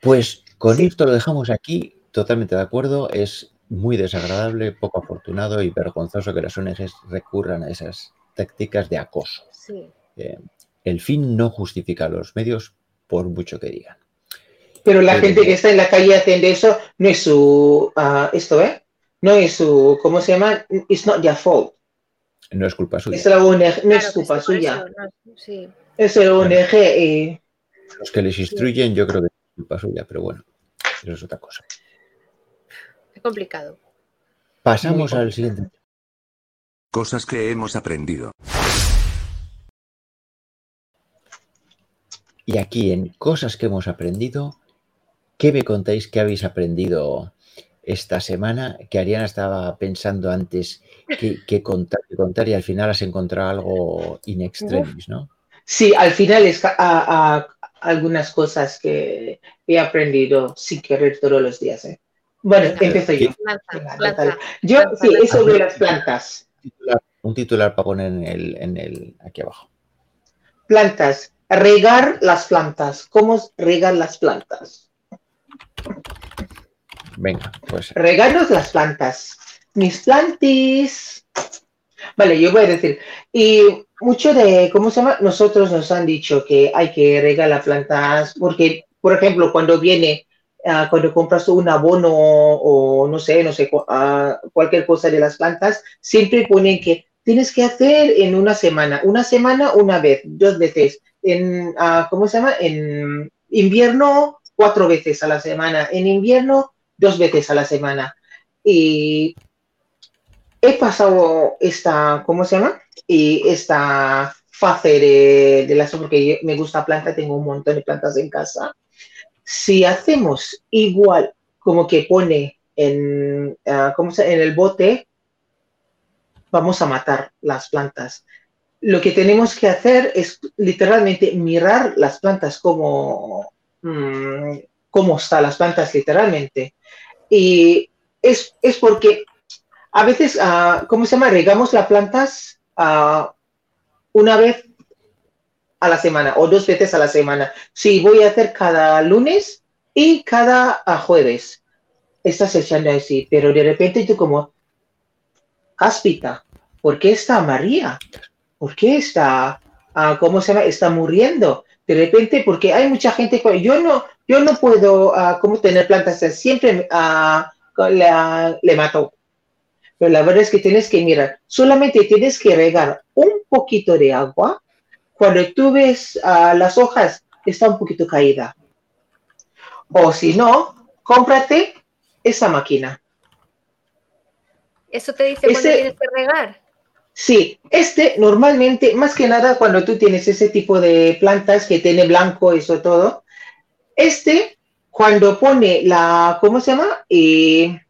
Pues con esto lo dejamos aquí, totalmente de acuerdo. Es muy desagradable, poco afortunado y vergonzoso que las ONGs recurran a esas tácticas de acoso. Eh, el fin no justifica los medios, por mucho que digan. Pero la gente que está en la calle haciendo eso no es su. Ah, esto, ¿eh? No es su. ¿Cómo se llama? It's not their fault. No es culpa suya. Es la ONG, no es culpa suya. Es el ONG y. Los que les instruyen, yo creo que culpa suya, pero bueno. Eso es otra cosa. Es complicado. Pasamos al siguiente. Cosas que hemos aprendido. Y aquí en cosas que hemos aprendido, ¿qué me contáis que habéis aprendido esta semana? Que Ariana estaba pensando antes que, contar, contar, y al final has encontrado algo in extremis, ¿no? Sí, al final es a, algunas cosas que he aprendido sin querer todos los días. ¿eh? Bueno, empiezo yo. yo sí, es sobre las plantas. Un titular, para poner en el, en el, aquí abajo. Plantas. regar las plantas. ¿Cómo regar las plantas? Venga, pues. Regarnos las plantas. Mis plantis. Vale, yo voy a decir. Y mucho de, ¿cómo se llama? Nosotros nos han dicho que hay que regar las plantas porque, por ejemplo, cuando viene, ah, cuando compras un abono o no sé, no sé, uh, cualquier cosa de las plantas, siempre ponen que tienes que hacer en una semana, una semana una vez, dos veces. En, uh, ¿cómo se llama? En invierno, cuatro veces a la semana. En invierno, dos veces a la semana. Y he pasado esta, ¿cómo se llama? Y esta fase de, de las, porque me gusta planta, tengo un montón de plantas en casa. Si hacemos igual como que pone en, uh, ¿cómo se, en el bote, vamos a matar las plantas. Lo que tenemos que hacer es literalmente mirar las plantas como, mmm, cómo están las plantas literalmente. Y es, es porque a veces, uh, ¿cómo se llama? Regamos las plantas uh, una vez a la semana o dos veces a la semana. Sí, voy a hacer cada lunes y cada uh, jueves. Estás echando así, pero de repente tú como, cáspita, ¿por qué está María? ¿Por qué está, cómo se llama? Está muriendo. De repente, porque hay mucha gente, yo no, yo no puedo, ¿cómo tener plantas? Siempre le, le mato pero la verdad es que tienes que mirar, solamente tienes que regar un poquito de agua. Cuando tú ves uh, las hojas, está un poquito caída. O si no, cómprate esa máquina. ¿Eso te dice cuando tienes que regar? Sí, este normalmente, más que nada cuando tú tienes ese tipo de plantas que tiene blanco, eso todo, este, cuando pone la, ¿cómo se llama? Eh,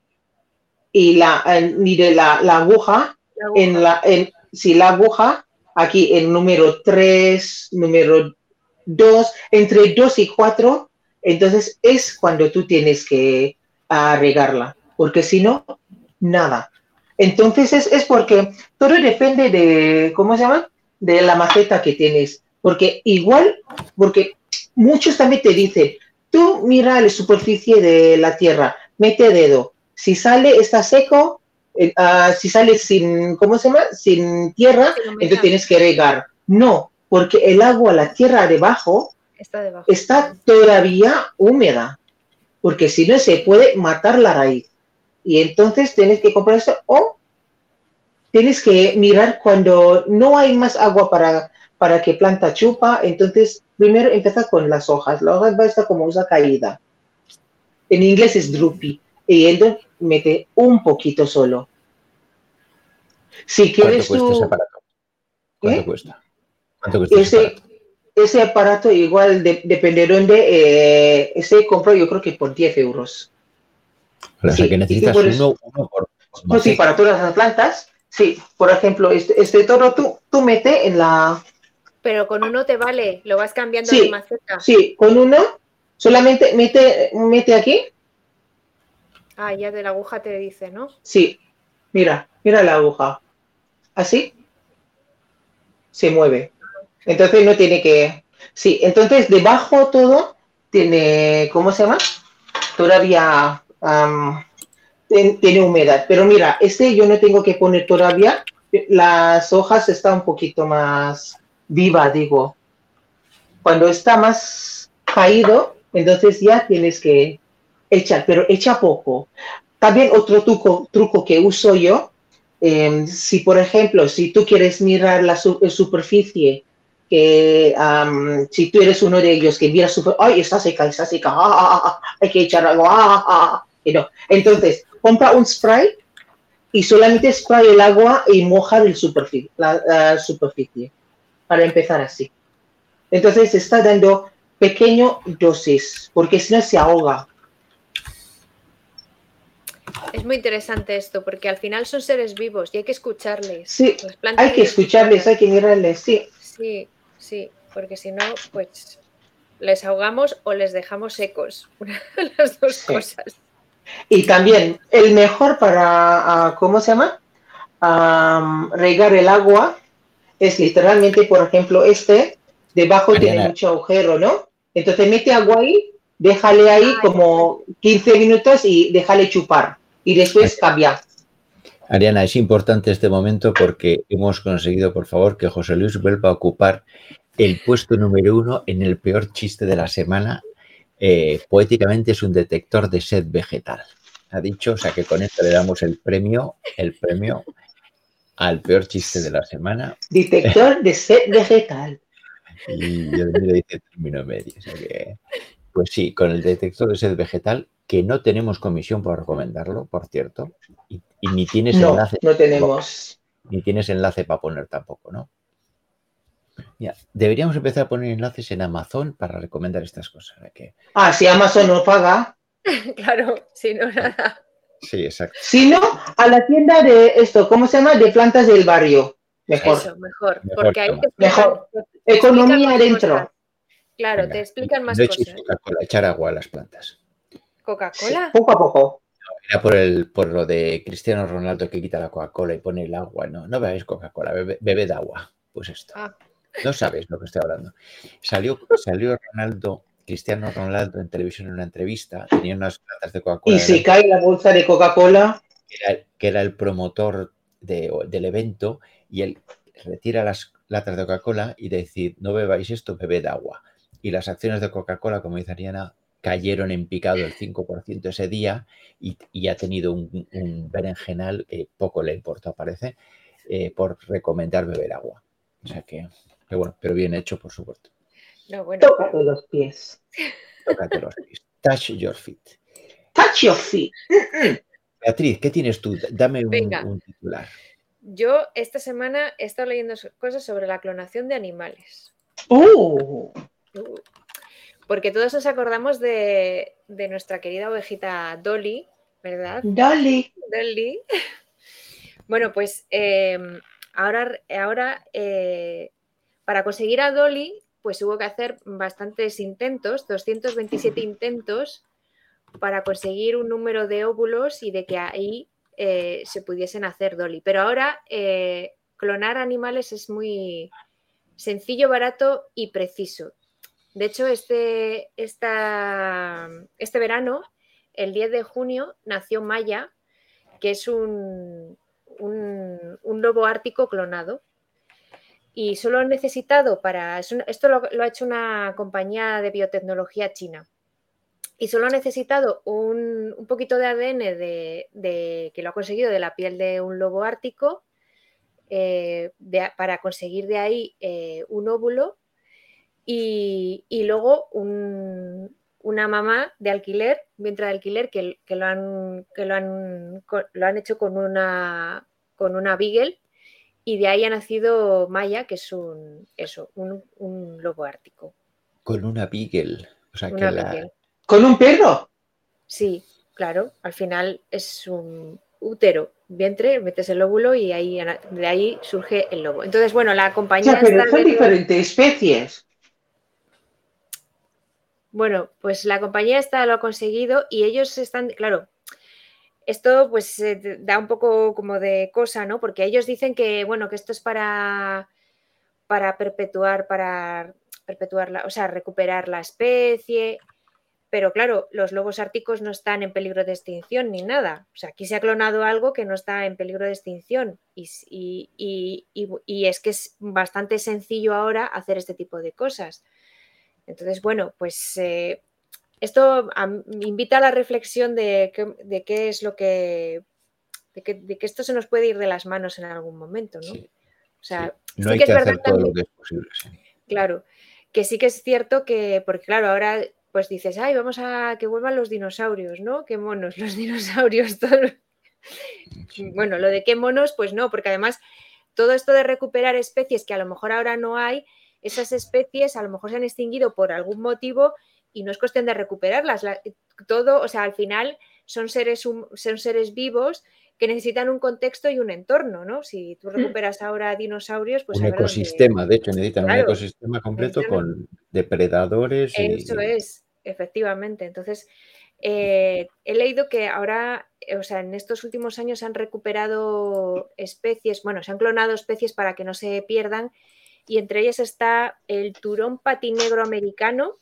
y la, mire la, la, aguja, en la, en, si la aguja, aquí en número 3, número 2, entre 2 y 4, entonces es cuando tú tienes que regarla, porque si no, nada. Entonces es, es, porque todo depende de, ¿cómo se llama? De la maceta que tienes. Porque igual, porque muchos también te dicen, tú mira la superficie de la tierra, mete dedo, si sale, está seco, uh, si sale sin, ¿cómo se llama? Sin tierra, entonces tienes que regar. No, porque el agua, la tierra debajo, está, debajo. está todavía húmeda, porque si no se puede matar la raíz. Y entonces tienes que comprar esto o tienes que mirar cuando no hay más agua para, para que planta chupa, entonces primero empieza con las hojas. La hoja va a estar como una caída. En inglés es droopy. Y entonces mete un poquito solo. Si quieres ¿Cuánto cuesta ese aparato? ¿Cuánto ¿Eh? cuesta? ¿Cuánto cuesta ese, aparato? ese aparato igual de, depende de dónde, eh, ese compro yo creo que por 10 euros. O sea, Sí, que necesitas por eso- uno, uno por, por Pues sí, para todas las plantas, sí. Por ejemplo, este, este toro tú, tú mete en la... Pero con uno te vale, lo vas cambiando Sí. de maceta. Sí, con uno, solamente mete, mete aquí. Ah, ya de la aguja te dice, ¿no? Sí, mira, mira la aguja. Así se mueve. Entonces no tiene que. Sí, entonces debajo todo tiene, ¿cómo se llama? Todavía tiene humedad. Pero mira, este yo no tengo que poner todavía. Las hojas están un poquito más viva, digo. Cuando está más caído, entonces ya tienes que echar, pero echa poco. También otro truco, truco que uso yo, eh, si por ejemplo, si tú quieres mirar la eh, superficie, que si tú eres uno de ellos que mira super, ay, está seca, está seca, ah, ah, ah, hay que echar algo, ah, ah, ah", y no. Entonces, compra un spray y solamente spray el agua y mojar el superficie, la, la superficie, para empezar así. Entonces, está dando pequeño dosis, porque si no se ahoga. Es muy interesante esto, porque al final son seres vivos y hay que escucharles. Sí, hay que escucharles, hay que mirarles, sí. Sí, sí, porque si no, pues les ahogamos o les dejamos secos. Las dos Sí. cosas. Y también el mejor para, ah, ¿cómo se llama? Am, regar el agua es literalmente, por ejemplo, este debajo tiene mucho agujero, ¿no? Entonces mete agua ahí, déjale ahí como 15 minutos y déjale chupar. Y después cambia. Ariana, es importante este momento porque hemos conseguido, por favor, que José Luis vuelva a ocupar el puesto número uno en el peor chiste de la semana. Eh, poéticamente es un detector de sed vegetal. Ha dicho, o sea que con esto le damos el premio, el premio al peor chiste de la semana. Detector de sed vegetal. Y yo dice término medio. pues sí, con el detector de sed vegetal, que no tenemos comisión por recomendarlo, por cierto, y, ni tienes enlace. No tenemos. Ni tienes enlace para poner tampoco, ¿no? Ya, deberíamos empezar a poner enlaces en Amazon para recomendar estas cosas. Ah, si Amazon no paga. claro, si no, nada. Sí, exacto. Si no, a la tienda de esto, ¿cómo se llama? De plantas del barrio. Mejor. Eso, mejor. porque ahí te mejor. Economía adentro. Claro, te explican más cosas. Echar agua a las plantas. ¿Coca-Cola? poco a poco. era por, el, por lo de Cristiano Ronaldo que quita la Coca-Cola y pone el agua. No, no bebéis Coca-Cola, bebe, bebed agua. Pues esto. Ah. No sabes lo que estoy hablando. Salió, salió Ronaldo, Cristiano Ronaldo en televisión en una entrevista, tenía unas latas de Coca-Cola. Y se cae la bolsa de Coca-Cola. Que, era, el promotor del evento y él retira las latas de Coca-Cola y decir, no bebáis esto, bebed agua. Y las acciones de Coca-Cola, como dice Ariana, cayeron en picado el 5% ese día y, ha tenido un, berenjenal que poco le importó, parece, eh, por recomendar beber agua. O sea que pero bueno, pero bien hecho, por supuesto. No, bueno. Tócate los pies. Tócate los pies. Touch your feet. Touch your feet. Beatriz, ¿qué tienes tú? Dame un, titular. Yo esta semana he estado leyendo cosas sobre la clonación de animales. ¡Oh! Uh. Porque todos nos acordamos de, nuestra querida ovejita Dolly, ¿verdad? Dolly. Dolly. Bueno, pues em, ahora, ahora eh, para conseguir a Dolly, pues hubo que hacer bastantes intentos, 227 intentos, para conseguir un número de óvulos y de que ahí eh, se pudiesen hacer Dolly. Pero ahora eh, clonar animales es muy sencillo, barato y preciso. De hecho, este, este verano, el 10 de junio, nació Maya, que es un, un lobo ártico clonado. Y solo han necesitado para, esto lo, ha hecho una compañía de biotecnología china, y solo ha necesitado un, poquito de ADN de, que lo ha conseguido de la piel de un lobo ártico eh, para conseguir de ahí eh, un óvulo y, luego una mamá de alquiler, vientre de alquiler, que, lo, han, que lo, han, lo han hecho con una, con una Beagle y de ahí ha nacido Maya, que es un, eso, un, lobo ártico. Con una beagle. ¿Con un perro? Sí, claro. Al final es un útero, vientre, metes el óvulo y ahí, de ahí surge el lobo. Entonces, bueno, la compañía... pero son diferentes especies. Bueno, pues la compañía esta lo ha conseguido y ellos están, claro, esto pues da un poco como de cosa, ¿no? Porque ellos dicen que, bueno, que esto es para, para perpetuar, para perpetuar, o sea, recuperar la especie. Pero claro, los lobos árticos no están en peligro de extinción ni nada. O sea, aquí se ha clonado algo que no está en peligro de extinción. Y, y es que es bastante sencillo ahora hacer este tipo de cosas. Entonces, bueno, pues eh, esto invita a la reflexión de, qué es lo que de que, esto se nos puede ir de las manos en algún momento, ¿no? o sea, no hay que, hacer todo lo que es posible. Claro, que sí que es cierto que, porque claro, ahora pues dices, ay, vamos a que vuelvan los dinosaurios, ¿no? Qué monos, los dinosaurios, todos. Bueno, lo de qué monos, pues no, porque además todo esto de recuperar especies que a lo mejor ahora no hay, esas especies a lo mejor se han extinguido por algún motivo y no es cuestión de recuperarlas. todo, o sea, al final son seres, son seres vivos que necesitan un contexto y un entorno, ¿no? Si tú mm. recuperas ahora dinosaurios, pues... Un ecosistema, de hecho, necesitan un ecosistema completo con depredadores. Eso es, efectivamente. Entonces, eh, he leído que ahora, o sea, en estos últimos años han recuperado especies, bueno, se han clonado especies para que no se pierdan y entre ellas está el turón patinegro americano.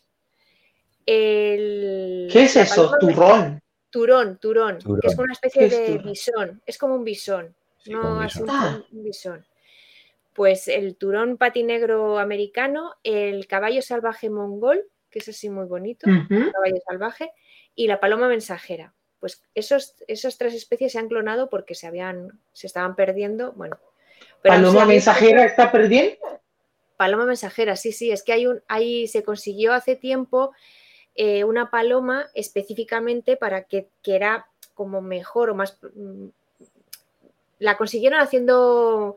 El, ¿Qué es eso? ¿Turón? Turón, turón, que es una especie de bisón, es como un bisón, no es un, bisón. Pues el turón patinegro americano, el caballo salvaje mongol, que es así muy bonito, caballo salvaje, y la paloma mensajera. Pues esos, esas tres especies se han clonado porque se habían, se estaban perdiendo. Bueno. ¿Paloma mensajera está perdiendo? Paloma mensajera, sí, sí, es que hay un, ahí se consiguió hace tiempo eh, una paloma específicamente para que, que, era como mejor o más. Mm, la consiguieron haciendo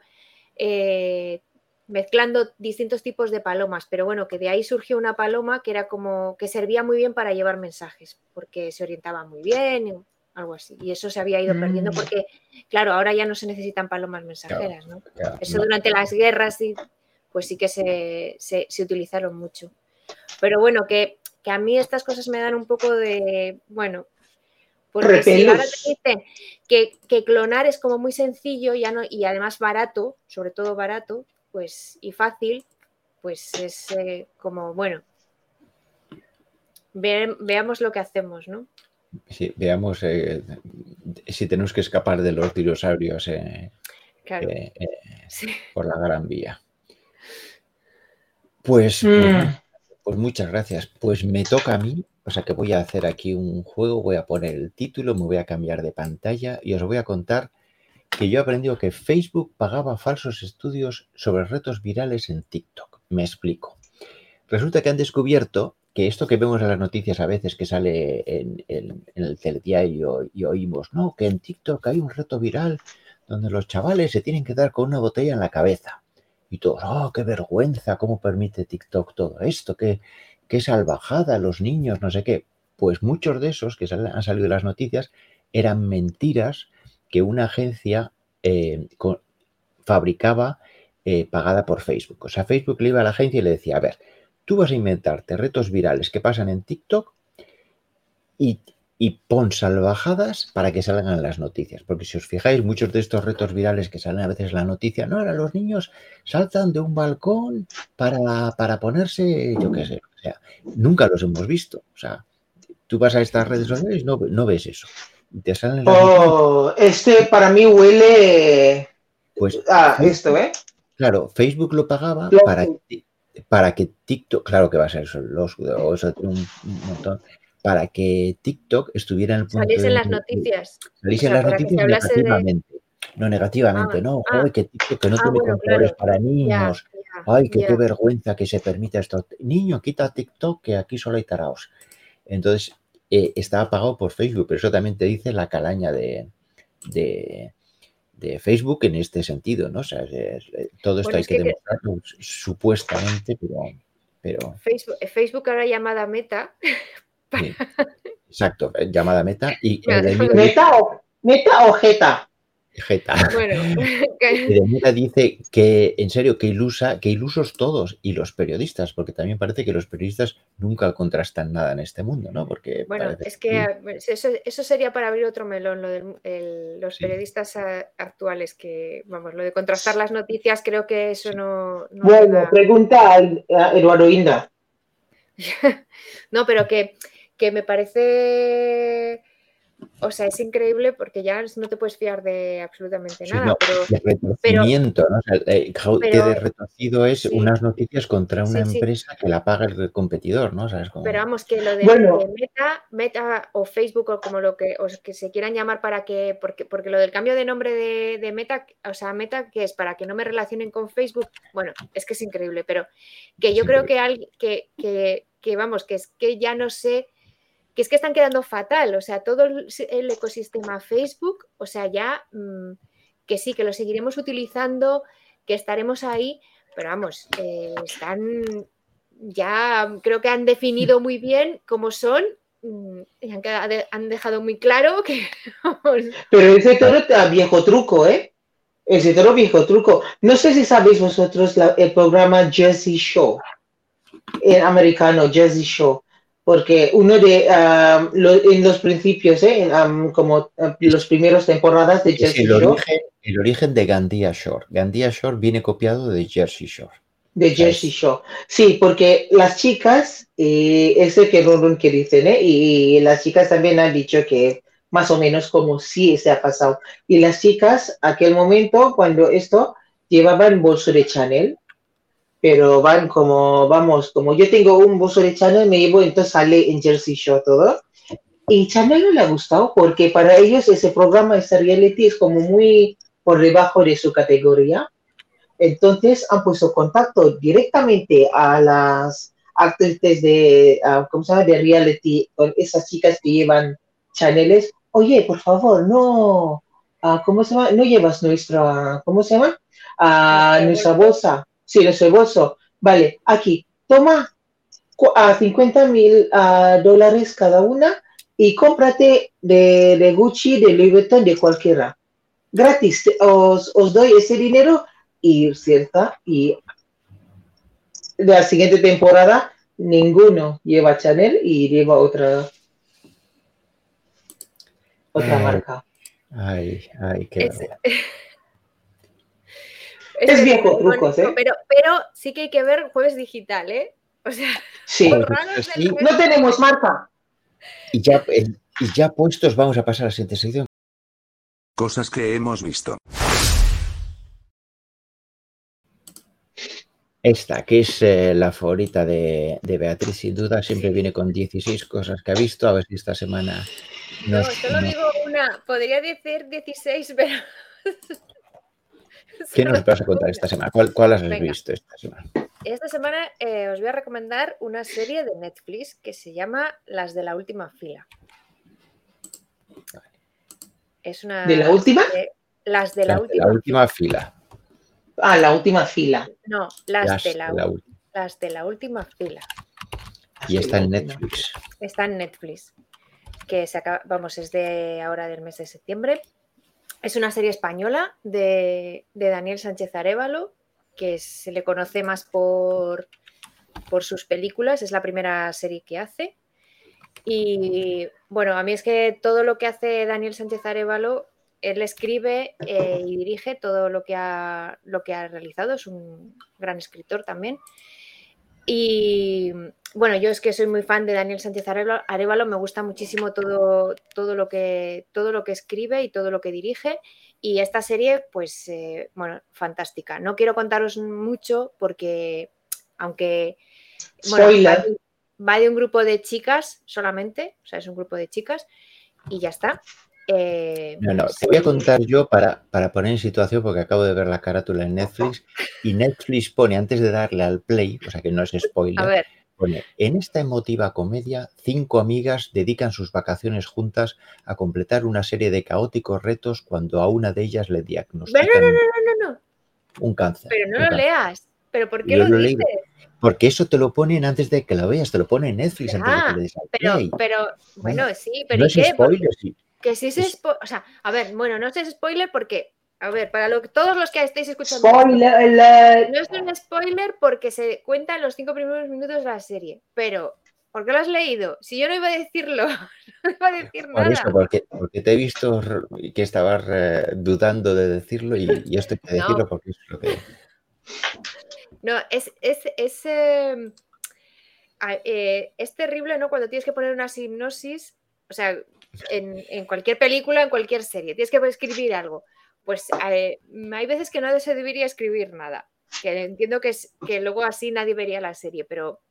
eh, mezclando distintos tipos de palomas, pero bueno, que de ahí surgió una paloma que era como que servía muy bien para llevar mensajes, porque se orientaba muy bien, algo así. Y eso se había ido perdiendo mm. porque, claro, ahora ya no se necesitan palomas mensajeras, ¿no? eso durante las guerras, pues sí que se, se, utilizaron mucho. Pero bueno, que, que, a mí estas cosas me dan un poco de, bueno, porque si ahora te dicen que, que, clonar es como muy sencillo ya no, y además barato, sobre todo barato, pues, y fácil, pues es eh, como, bueno, veamos lo que hacemos, ¿no? Sí, veamos eh, si tenemos que escapar de los dinosaurios eh, por la Gran Vía. Pues, pues, mm. pues, muchas gracias. Pues me toca a mí, o sea que voy a hacer aquí un juego, voy a poner el título, me voy a cambiar de pantalla y os voy a contar que yo he aprendido que Facebook pagaba falsos estudios sobre retos virales en TikTok. Me explico. Resulta que han descubierto que esto que vemos en las noticias a veces que sale en, el telediario y oímos, no, que en TikTok hay un reto viral donde los chavales se tienen que dar con una botella en la cabeza. Y todos, oh, qué vergüenza, cómo permite TikTok todo esto, qué, qué salvajada, los niños, no sé qué. Pues muchos de esos que han salido en las noticias eran mentiras que una agencia eh, fabricaba eh, pagada por Facebook. O sea, Facebook le iba a la agencia y le decía, a ver, tú vas a inventarte retos virales que pasan en TikTok y, pon salvajadas para que salgan las noticias. Porque si os fijáis, muchos de estos retos virales que salen a veces en la noticia, no, ahora los niños saltan de un balcón para, para ponerse, yo qué sé, o sea, nunca los hemos visto. O sea, tú vas a estas redes sociales y no, no ves eso. Oh, este para mí huele pues, a esto, ¿eh? Claro, Facebook lo pagaba para, para que TikTok, claro que va a ser eso, los, un, montón, para que TikTok estuviera en el punto Saliese en las noticias. Saliese en las noticias negativamente. No, negativamente, ah, no. Ah, que TikTok que no ah, tiene para niños. Ay, qué vergüenza que se permita esto. Niño, quita TikTok, que aquí solo hay taraos. Entonces, eh, estaba pagado por Facebook, pero eso también te dice la calaña de, de, Facebook en este sentido, ¿no? O sea, todo esto hay que, demostrarlo supuestamente, pero... pero... Facebook, ahora llamada Meta. exacto, llamada Meta. Y ¿Meta o, meta o Jeta? Bueno, dice que, en serio, que, ilusa, que ilusos todos y los periodistas, porque también parece que los periodistas nunca contrastan nada en este mundo, ¿no? Porque bueno, es que eso, sería para abrir otro melón, lo de los periodistas actuales, que, vamos, lo de contrastar las noticias, creo que eso no... bueno, pregunta a Eduardo Inda. no, pero que, que me parece o sea, es increíble porque ya no te puedes fiar de absolutamente nada. pero, el retorcimiento, ¿no? O sea, eh, de retorcido es unas noticias contra una empresa que la paga el competidor, ¿no? Pero vamos, que lo de, Meta, Meta o Facebook o como lo que, que se quieran llamar para que, porque, porque lo del cambio de nombre de, Meta, o sea, Meta, que es para que no me relacionen con Facebook, bueno, es que es increíble, pero que yo creo que, que, que, que, vamos, que es que ya no sé que es que están quedando fatal, o sea, todo el ecosistema Facebook, o sea, ya mm, que sí, que lo seguiremos utilizando, que estaremos ahí, pero vamos, eh, están ya creo que han definido muy bien cómo son mm, y han, dejado muy claro que... Pero ese toro está viejo truco, ¿eh? Ese toro viejo truco. No sé si sabéis vosotros el programa Jersey Show, el americano Jersey Show porque uno de um, en los principios, ¿eh? Um, como uh, los primeros temporadas de Jersey el Origen, el origen de Gandia Shore. Gandia Shore viene copiado de Jersey Shore. De Jersey Show. Sí, porque las chicas, eh, ese que Ron que dicen, ¿eh? y las chicas también han dicho que más o menos como si se ha pasado. Y las chicas, aquel momento, cuando esto, llevaban bolso de Chanel, pero van como, vamos, como yo tengo un bolso de Chanel, me llevo, entonces sale en Jersey Show todo. Y Chanel no le ha gustado porque para ellos ese programa, ese reality es como muy por debajo de su categoría. Entonces han puesto contacto directamente a las actrices de, ¿cómo se llama?, de reality con esas chicas que llevan Chaneles oye, por favor, no, uh, ¿cómo se llama? No llevas nuestra, ¿cómo se llama? Uh, nuestra bolsa. Sí, nuestro bolso. Vale, aquí, toma a 50 mil dólares cada una y cómprate de, de, Gucci, de Louis Vuitton, de cualquiera. Gratis, os, os doy ese dinero y cierta. Y de la siguiente temporada, ninguno lleva Chanel y lleva otra otra marca. Ay, ay, qué es, es, viejo trucos, ¿eh? Pero, pero sí que hay que ver jueves digital, ¿eh? O sea, sí. no tenemos marca. Y ya, y ya puestos, vamos a pasar a la siguiente sección. Cosas que hemos visto. Esta, que es eh, la favorita de, de, Beatriz, sin duda, siempre viene con 16 cosas que ha visto. A ver si esta semana no, solo digo una. Podría decir 16, pero. ¿Qué nos vas a contar esta semana? ¿Cuál, has visto esta semana? Esta semana eh, os voy a recomendar una serie de Netflix que se llama Las de la última fila. Es una ¿De la última? las de la, última, fila. Ah, la última fila. No, las, de, la, las de la última fila. Y está en Netflix. Está en Netflix que se acaba, vamos, es de ahora del mes de septiembre. Es una serie española de, Daniel Sánchez Arevalo, que se le conoce más por, por sus películas, es la primera serie que hace. Y bueno, a mí es que todo lo que hace Daniel Sánchez Arevalo, él escribe eh, y dirige todo lo que, ha, lo que ha realizado, es un gran escritor también. Y bueno, yo es que soy muy fan de Daniel Sánchez Arevalo, me gusta muchísimo todo, todo, lo que, todo lo que escribe y todo lo que dirige. Y esta serie, pues, eh, bueno, fantástica. No quiero contaros mucho porque, aunque va de un grupo de chicas solamente, o sea, es un grupo de chicas y ya está. Eh, no, no, te voy a contar yo para, para, poner en situación, porque acabo de ver la carátula en Netflix, y Netflix pone, antes de darle al play, o sea que no es spoiler, pone, en esta emotiva comedia, cinco amigas dedican sus vacaciones juntas a completar una serie de caóticos retos cuando a una de ellas le diagnostican no, no, no, no, un cáncer. Pero no lo leas, pero ¿por qué lo, dices? Porque eso te lo ponen antes de que lo veas, te lo pone en Netflix antes de que le des al play. Pero, pero bueno, sí, pero ¿y qué? Spoiler, sí. Que si es, o sea, a ver, bueno, no es spoiler porque, a ver, para lo, todos los que estéis escuchando. Spoiler, no es un spoiler porque se cuentan los cinco primeros minutos de la serie, pero ¿por qué lo has leído? Si yo no iba a decirlo, no iba a decir Por nada. Eso, porque, porque te he visto que estabas eh, dudando de decirlo y, y esto hay que decirlo porque es lo que. No, es, es, es, em, eh, es terrible, ¿no? Cuando tienes que poner una hipnosis, o sea, en, cualquier película, en cualquier serie. Tienes que escribir algo. Pues eh, hay veces que no se debería escribir nada. Que entiendo que, es, que luego así nadie vería la serie, pero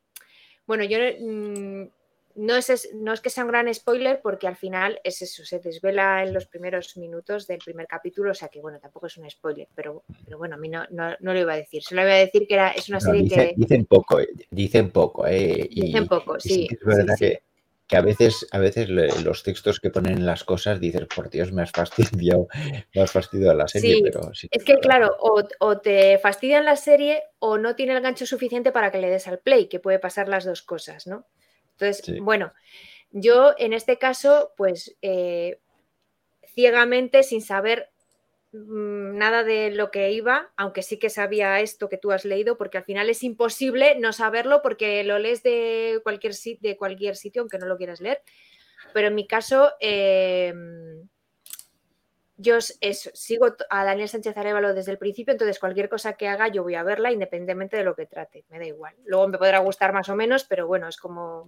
bueno, yo mm, no es, no es que sea un gran spoiler porque al final es eso, se desvela en los primeros minutos del primer capítulo, o sea que bueno, tampoco es un spoiler, pero, pero bueno, a mí no, no, lo iba a decir, solo iba a decir que era, es una serie que... Dicen poco, dicen poco, eh, dicen poco, sí. Es verdad que que a veces, a veces los textos que ponen las cosas dices, por Dios, me has fastidiado, me has fastidiado la serie, pero sí. Es que claro, o, te fastidian la serie o no tiene el gancho suficiente para que le des al play, que puede pasar las dos cosas, ¿no? Entonces, bueno, yo en este caso, pues eh, ciegamente, sin saber nada de lo que iba, aunque sí que sabía esto que tú has leído, porque al final es imposible no saberlo porque lo lees de cualquier, de cualquier sitio, aunque no lo quieras leer. Pero en mi caso, em, yo sigo a Daniel Sánchez Arevalo desde el principio, entonces cualquier cosa que haga yo voy a verla independientemente de lo que trate, me da igual. Luego me podrá gustar más o menos, pero bueno, es como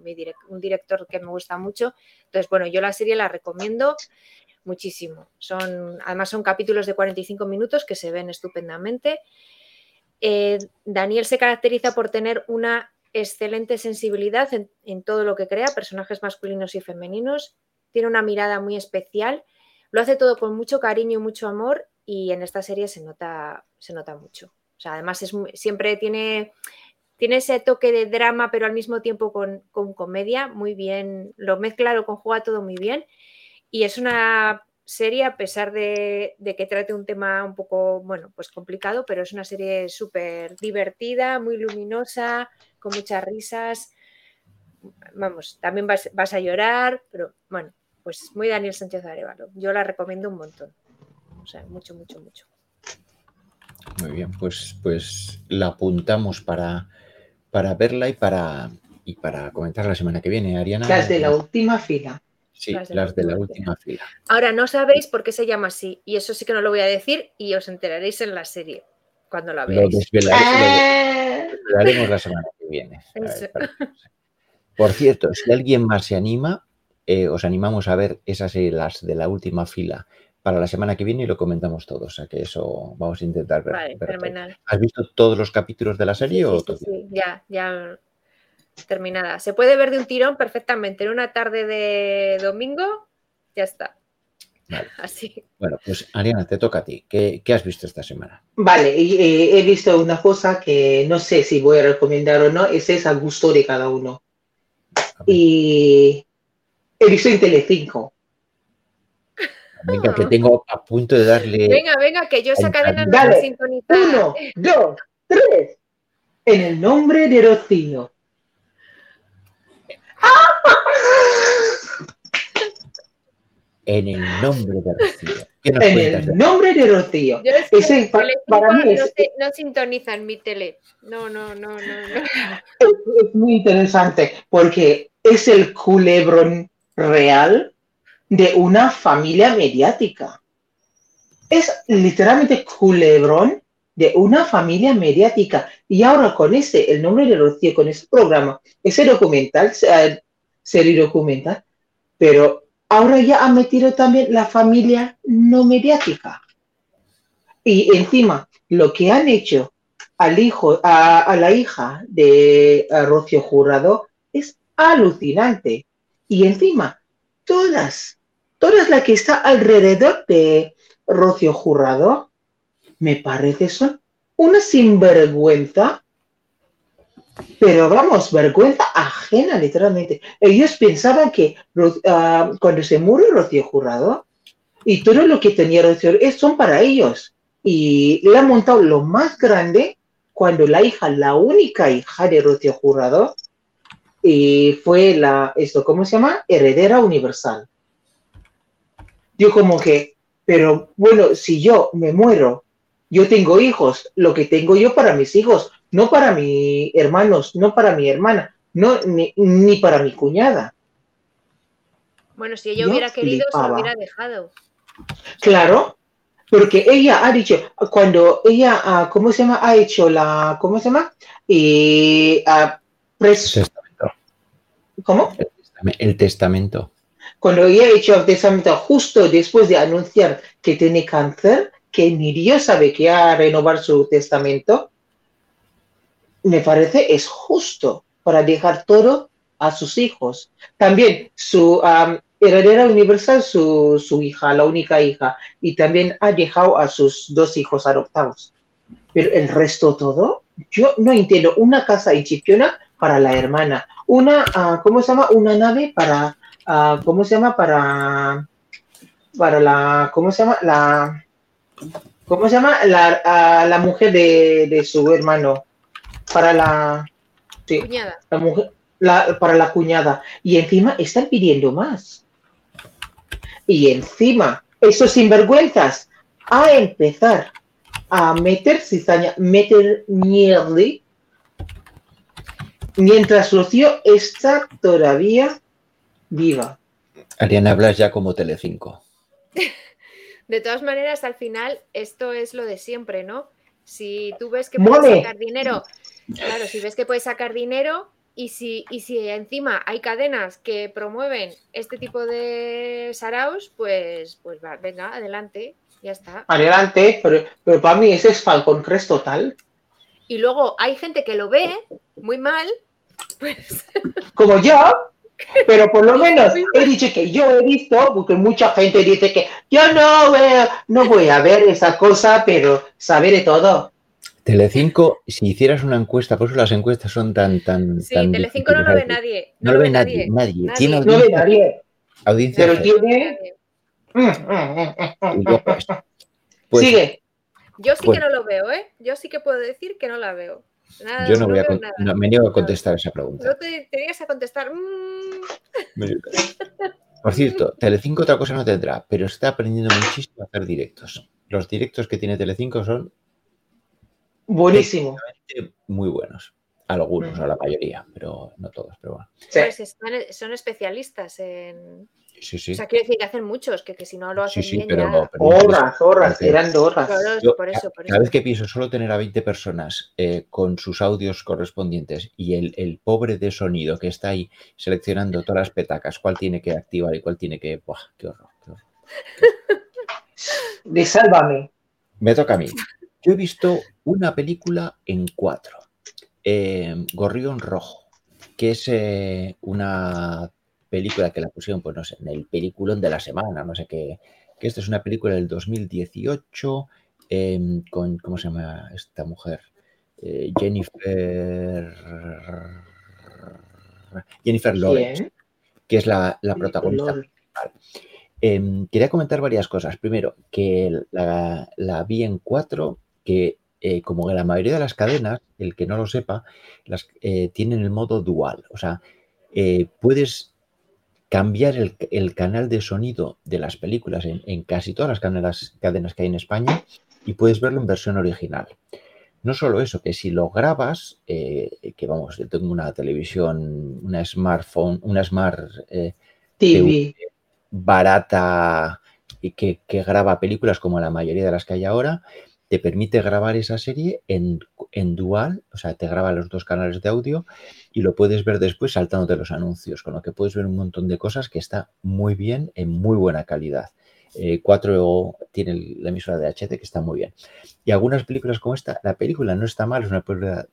un director que me gusta mucho. Entonces, bueno, yo la serie la recomiendo muchísimo. Son, además son capítulos de 45 minutos que se ven estupendamente. Eh, Daniel se caracteriza por tener una excelente sensibilidad en todo lo que crea, personajes masculinos y femeninos. Tiene una mirada muy especial lo hace todo con mucho cariño y mucho amor y en esta serie se nota, se nota mucho. O sea, además es siempre tiene, tiene ese toque de drama, pero al mismo tiempo con, comedia, muy bien, lo mezcla, lo conjuga todo muy bien. Y es una serie, a pesar de, de, que trate un tema un poco, bueno, pues complicado, pero es una serie súper divertida, muy luminosa, con muchas risas. Vamos, también vas, vas, a llorar, pero bueno, pues muy Daniel Sánchez Arevalo. Yo la recomiendo un montón. O sea, mucho, mucho, mucho. Muy bien, pues, pues la apuntamos para, para verla y para, y para comentar la semana que viene, Ariana. Las de la última fila. Sí, las de, la, última fila. Ahora no sabéis por qué se llama así, y eso sí que no lo voy a decir, y os enteraréis en la serie cuando la veáis. Lo, ah. desvelaremos la semana que viene. por cierto, si alguien más se anima, eh, os animamos a ver esas serie, las de la última fila, para la semana que viene y lo comentamos todos. O sea que eso vamos a intentar ver. ¿Has visto todos los capítulos de la serie? o sí, ya, ya terminada. Se puede ver de un tirón perfectamente. En una tarde de domingo, ya está. Así. Bueno, pues Ariana, te toca a ti. ¿Qué, has visto esta semana? Vale, eh, he visto una cosa que no sé si voy a recomendar o no, ese es a gusto de cada uno. Y he visto en Telecinco. Venga, que tengo a punto de darle. Venga, venga, que yo esa cadena no la sintonizar. Uno, dos, tres. En el nombre de Rocío. En el nombre de Rocío. en el nombre de Rocío. Ese, para, mí es, no, no sintoniza en mi tele. No, no, no, no. es muy interesante porque es el culebrón real de una familia mediática. Es literalmente culebrón de una familia mediática. Y ahora con ese, el nombre de Rocío, con ese programa, ese documental, serie documental, pero ahora ya ha metido también la familia no mediática. Y encima, lo que han hecho al hijo, a, la hija de Rocío Jurado es alucinante. Y encima, todas, todas las que está alrededor de Rocio Jurado, me parece son una sinvergüenza, pero vamos, vergüenza ajena, literalmente. Ellos pensaban que ah, cuando se murió Rocío Jurado, y todo lo que tenía Rocío son para ellos. Y le han montado lo más grande cuando la hija, la única hija de Rocío Jurado, y fue la, esto, ¿cómo se llama? Heredera universal. Yo como que, pero bueno, si yo me muero, yo tengo hijos, lo que tengo yo para mis hijos, no para mis hermanos, no para mi hermana, no, ni, para mi cuñada. Bueno, si ella hubiera querido, se lo hubiera dejado. Claro, porque ella ha dicho, cuando ella, ah, ¿cómo se llama? Ha hecho la, ¿cómo se llama? Y, uh, ¿Cómo? El testamento. Cuando ella ha hecho el testamento justo después de anunciar que tiene cáncer, que ni Dios sabe que ha a renovar su testamento, me parece es justo para dejar todo a sus hijos. También su heredera universal, su, su, hija, la única hija, y también ha dejado a sus dos hijos adoptados. Pero el resto todo, yo no entiendo. Una casa en Chipiona para la hermana, una, uh, ¿cómo se llama? Una nave para, uh, ¿cómo se llama? Para, para la, ¿cómo se llama? La, ¿cómo se llama? La, uh, la mujer de, de, su hermano, para la, sí, cuñada. La mujer, la, para la cuñada. Y encima están pidiendo más. Y encima, esos sinvergüenzas, a empezar a meter cizaña, meter mierda mientras Rocío está todavía viva. Ariana, hablas ya como Telecinco. De todas maneras, al final, esto es lo de siempre, ¿no? Si tú ves que puedes sacar dinero, claro, si ves que puedes sacar dinero y si, y si encima hay cadenas que promueven este tipo de saraos, pues, pues va, venga, adelante, ya está. Adelante, pero, pero para mí ese es Falcon Crest total. Y luego hay gente que lo ve muy mal, pues... Como yo, pero por lo menos he dicho que yo he visto, porque mucha gente dice que yo no veo, no voy a ver esa cosa, pero saber todo. Telecinco, si hicieras una encuesta, por eso las encuestas son tan, tan. Sí, Telecinco no lo ve nadie. No, lo ve nadie. Nadie. ¿Tiene no ve nadie. Audiencia. Pero tiene. Mm, mm, mm, pues, pues, Sigue. Yo sí que pues no lo veo, ¿eh? Yo sí que puedo decir que no la veo. Yo no, voy a me niego a contestar esa pregunta. No te tenías a contestar. Por cierto, Telecinco otra cosa no tendrá, pero está aprendiendo muchísimo a hacer directos. Los directos que tiene Telecinco son buenísimos. Muy buenos. Algunos, o la mayoría, pero no todos, pero bueno. Pues son especialistas en, Sí, sí. O sea, quiero decir que hacen muchos, que, que si no lo hacen sí, bien pero ya... no, pero horas, horas, eran horas. por eso, por cada vez que pienso solo tener a 20 personas eh, con sus audios correspondientes y el, el, pobre de sonido que está ahí seleccionando todas las petacas, cuál tiene que activar y cuál tiene que... ¡Buah, qué horror! Qué horror. De sálvame. Me toca a mí. Yo he visto una película en cuatro. Eh, Gorrión Rojo, que es eh, una película que la pusieron, pues no sé, en el peliculón de la semana, no sé qué, que esta es una película del 2018 em, con, ¿cómo se llama esta mujer? Eh, Jennifer... Jennifer Lawrence, que es la, protagonista principal. Em, quería comentar varias cosas. Primero, que la, vi en cuatro, que eh, como la mayoría de las cadenas, el que no lo sepa, las, eh, tienen el modo dual. O sea, puedes cambiar el, canal de sonido de las películas en, casi todas las cadenas, cadenas que hay en España y puedes verlo en versión original. No solo eso, que si lo grabas, eh, que vamos, yo tengo una televisión, una smartphone, una smart eh, TV. barata y que, que, graba películas como la mayoría de las que hay ahora, te permite grabar esa serie en, dual, o sea, te graba los dos canales de audio y lo puedes ver después saltándote los anuncios, con lo que puedes ver un montón de cosas que está muy bien, en muy buena calidad. 4 eh, tiene la emisora de HT que está muy bien. Y algunas películas como esta, la película no está mal, es una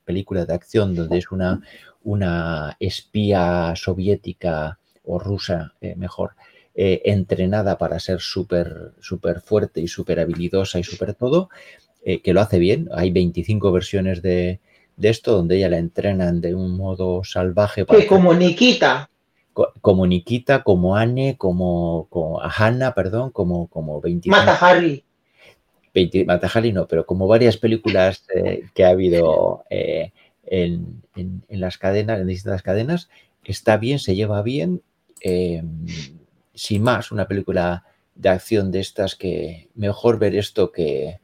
película de acción donde es una, una espía soviética o rusa, eh, mejor, eh, entrenada para ser súper súper fuerte y súper habilidosa y súper todo, eh, que lo hace bien. Hay 25 versiones de, esto donde ella la entrenan de un modo salvaje. Para como Nikita. como Nikita, como Anne, como, como Hanna, perdón, como, como 25. Mata Harry. Mata Harry no, pero como varias películas eh, que ha habido eh, en, las cadenas, en distintas cadenas, está bien, se lleva bien. sin más, una película de acción de estas que mejor ver esto que,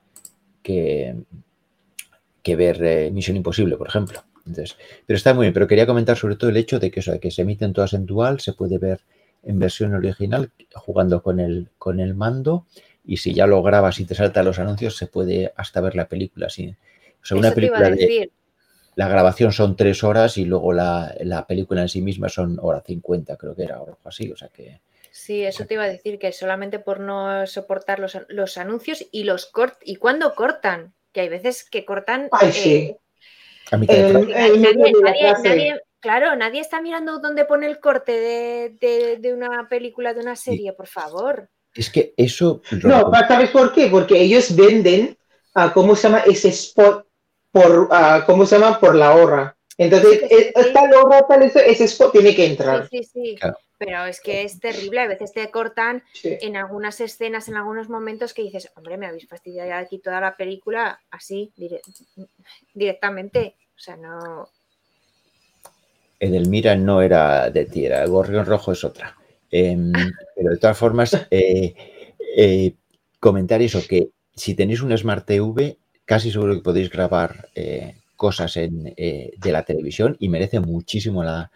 que, que ver eh, Misión Imposible, por ejemplo. Entonces, pero está muy bien, pero quería comentar sobre todo el hecho de que, que se emiten todas en dual, se puede ver en versión original jugando con el, con el mando y si ya lo grabas y te saltan los anuncios se puede hasta ver la película. ¿sí? O sea, una película de, la grabación son tres horas y luego la, la, película en sí misma son hora 50, creo que era, o algo así. O sea que Sí, eso te iba a decir, que solamente por no soportar los, los anuncios y los cort y cuando cortan, que hay veces que cortan. Ay, sí. claro, nadie está mirando dónde pone el corte de, de, una película, de una serie, por favor. Es que eso. No, ¿sabes por qué? Porque ellos venden, uh, ¿cómo se llama? Ese spot por, uh, ¿cómo se llama? Por la hora. Entonces, sí, sí, tal hora, tal ese spot tiene que entrar. Sí, sí, sí. Claro. Pero es que es terrible, a veces te cortan en algunas escenas, en algunos momentos que dices, hombre, me habéis fastidiado aquí toda la película así, directamente. O sea, no... Edelmira no era de ti, era Gorrión Rojo es otra. Em, pero de todas formas, eh, eh, comentar eso, que si tenéis un Smart TV, casi seguro que podéis grabar eh, cosas en, eh, de la televisión y merece muchísimo la,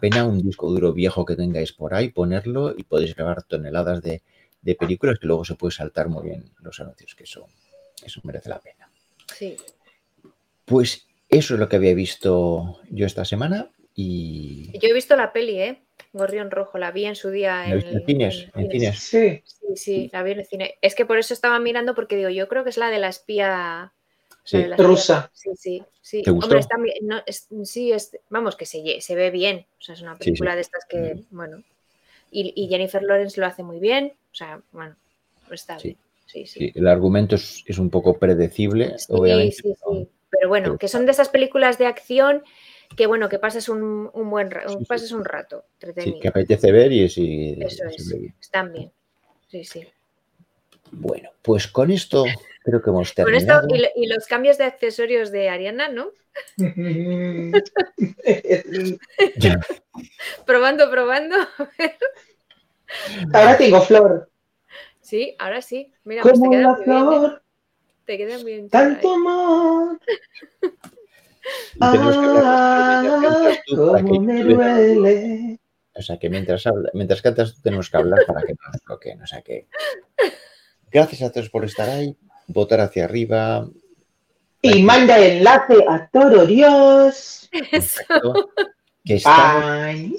pena un disco duro viejo que tengáis por ahí, ponerlo y podéis grabar toneladas de, de películas que luego se puede saltar muy bien los anuncios, que eso, eso merece la pena. Sí. Pues eso es lo que había visto yo esta semana y... Yo he visto la peli, ¿eh? Gorrión Rojo, la vi en su día en, en, cines. En, cines. Sí. sí, sí, la vi en el cine. Es que por eso estaba mirando porque digo, yo creo que es la de la espía Sí. Rusa. Sí, sí, sí. ¿Te gustó? Hombre, está bien, no, es, sí, es, vamos, que se, se ve bien. O sea, es una película sí. de estas que, bueno. Y, y, Jennifer Lawrence lo hace muy bien. O sea, bueno, está Sí. bien. Sí, sí. Sí, el argumento es, es un poco predecible, Sí, obviamente. sí, pero- sí. Pero bueno, pero que son de esas películas de acción que bueno, que pasas un, un buen sí. pasas un rato Sí, entretenido. que apetece ver y sí, Eso es. Están bien. Sí, sí. Bueno, pues con esto creo que hemos Con esto terminado. y, lo- y los cambios de accesorios de Ariana, ¿no? Probando, probando. Ahora tengo flor. Sí, ahora sí. Mira, pues te quedan muy bien. ¿eh? flor, Te quedan bien. tanto amor. Mientras cantas Ah, me duele. O sea que mientras, habla, mientras cantas tenemos que hablar para que no nos bloqueen. O sea que gracias a todos por estar ahí, votar hacia arriba. Y manda enlace a Toro Dios. Que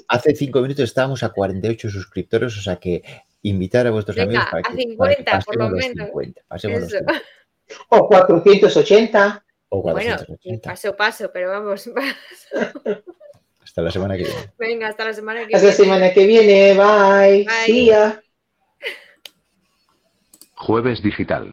hace cinco minutos estábamos a 48 suscriptores, o sea que invitar a vuestros Venga, amigos para a que, para que 50 por lo los menos. 50, pasemos los Eso. 50, O 480. o Bueno, y 480. paso paso, pero vamos. Hasta la semana que viene. Venga, hasta la semana que Hasta la viene. semana que viene. Bye. Bye. See ya. Jueves Digital.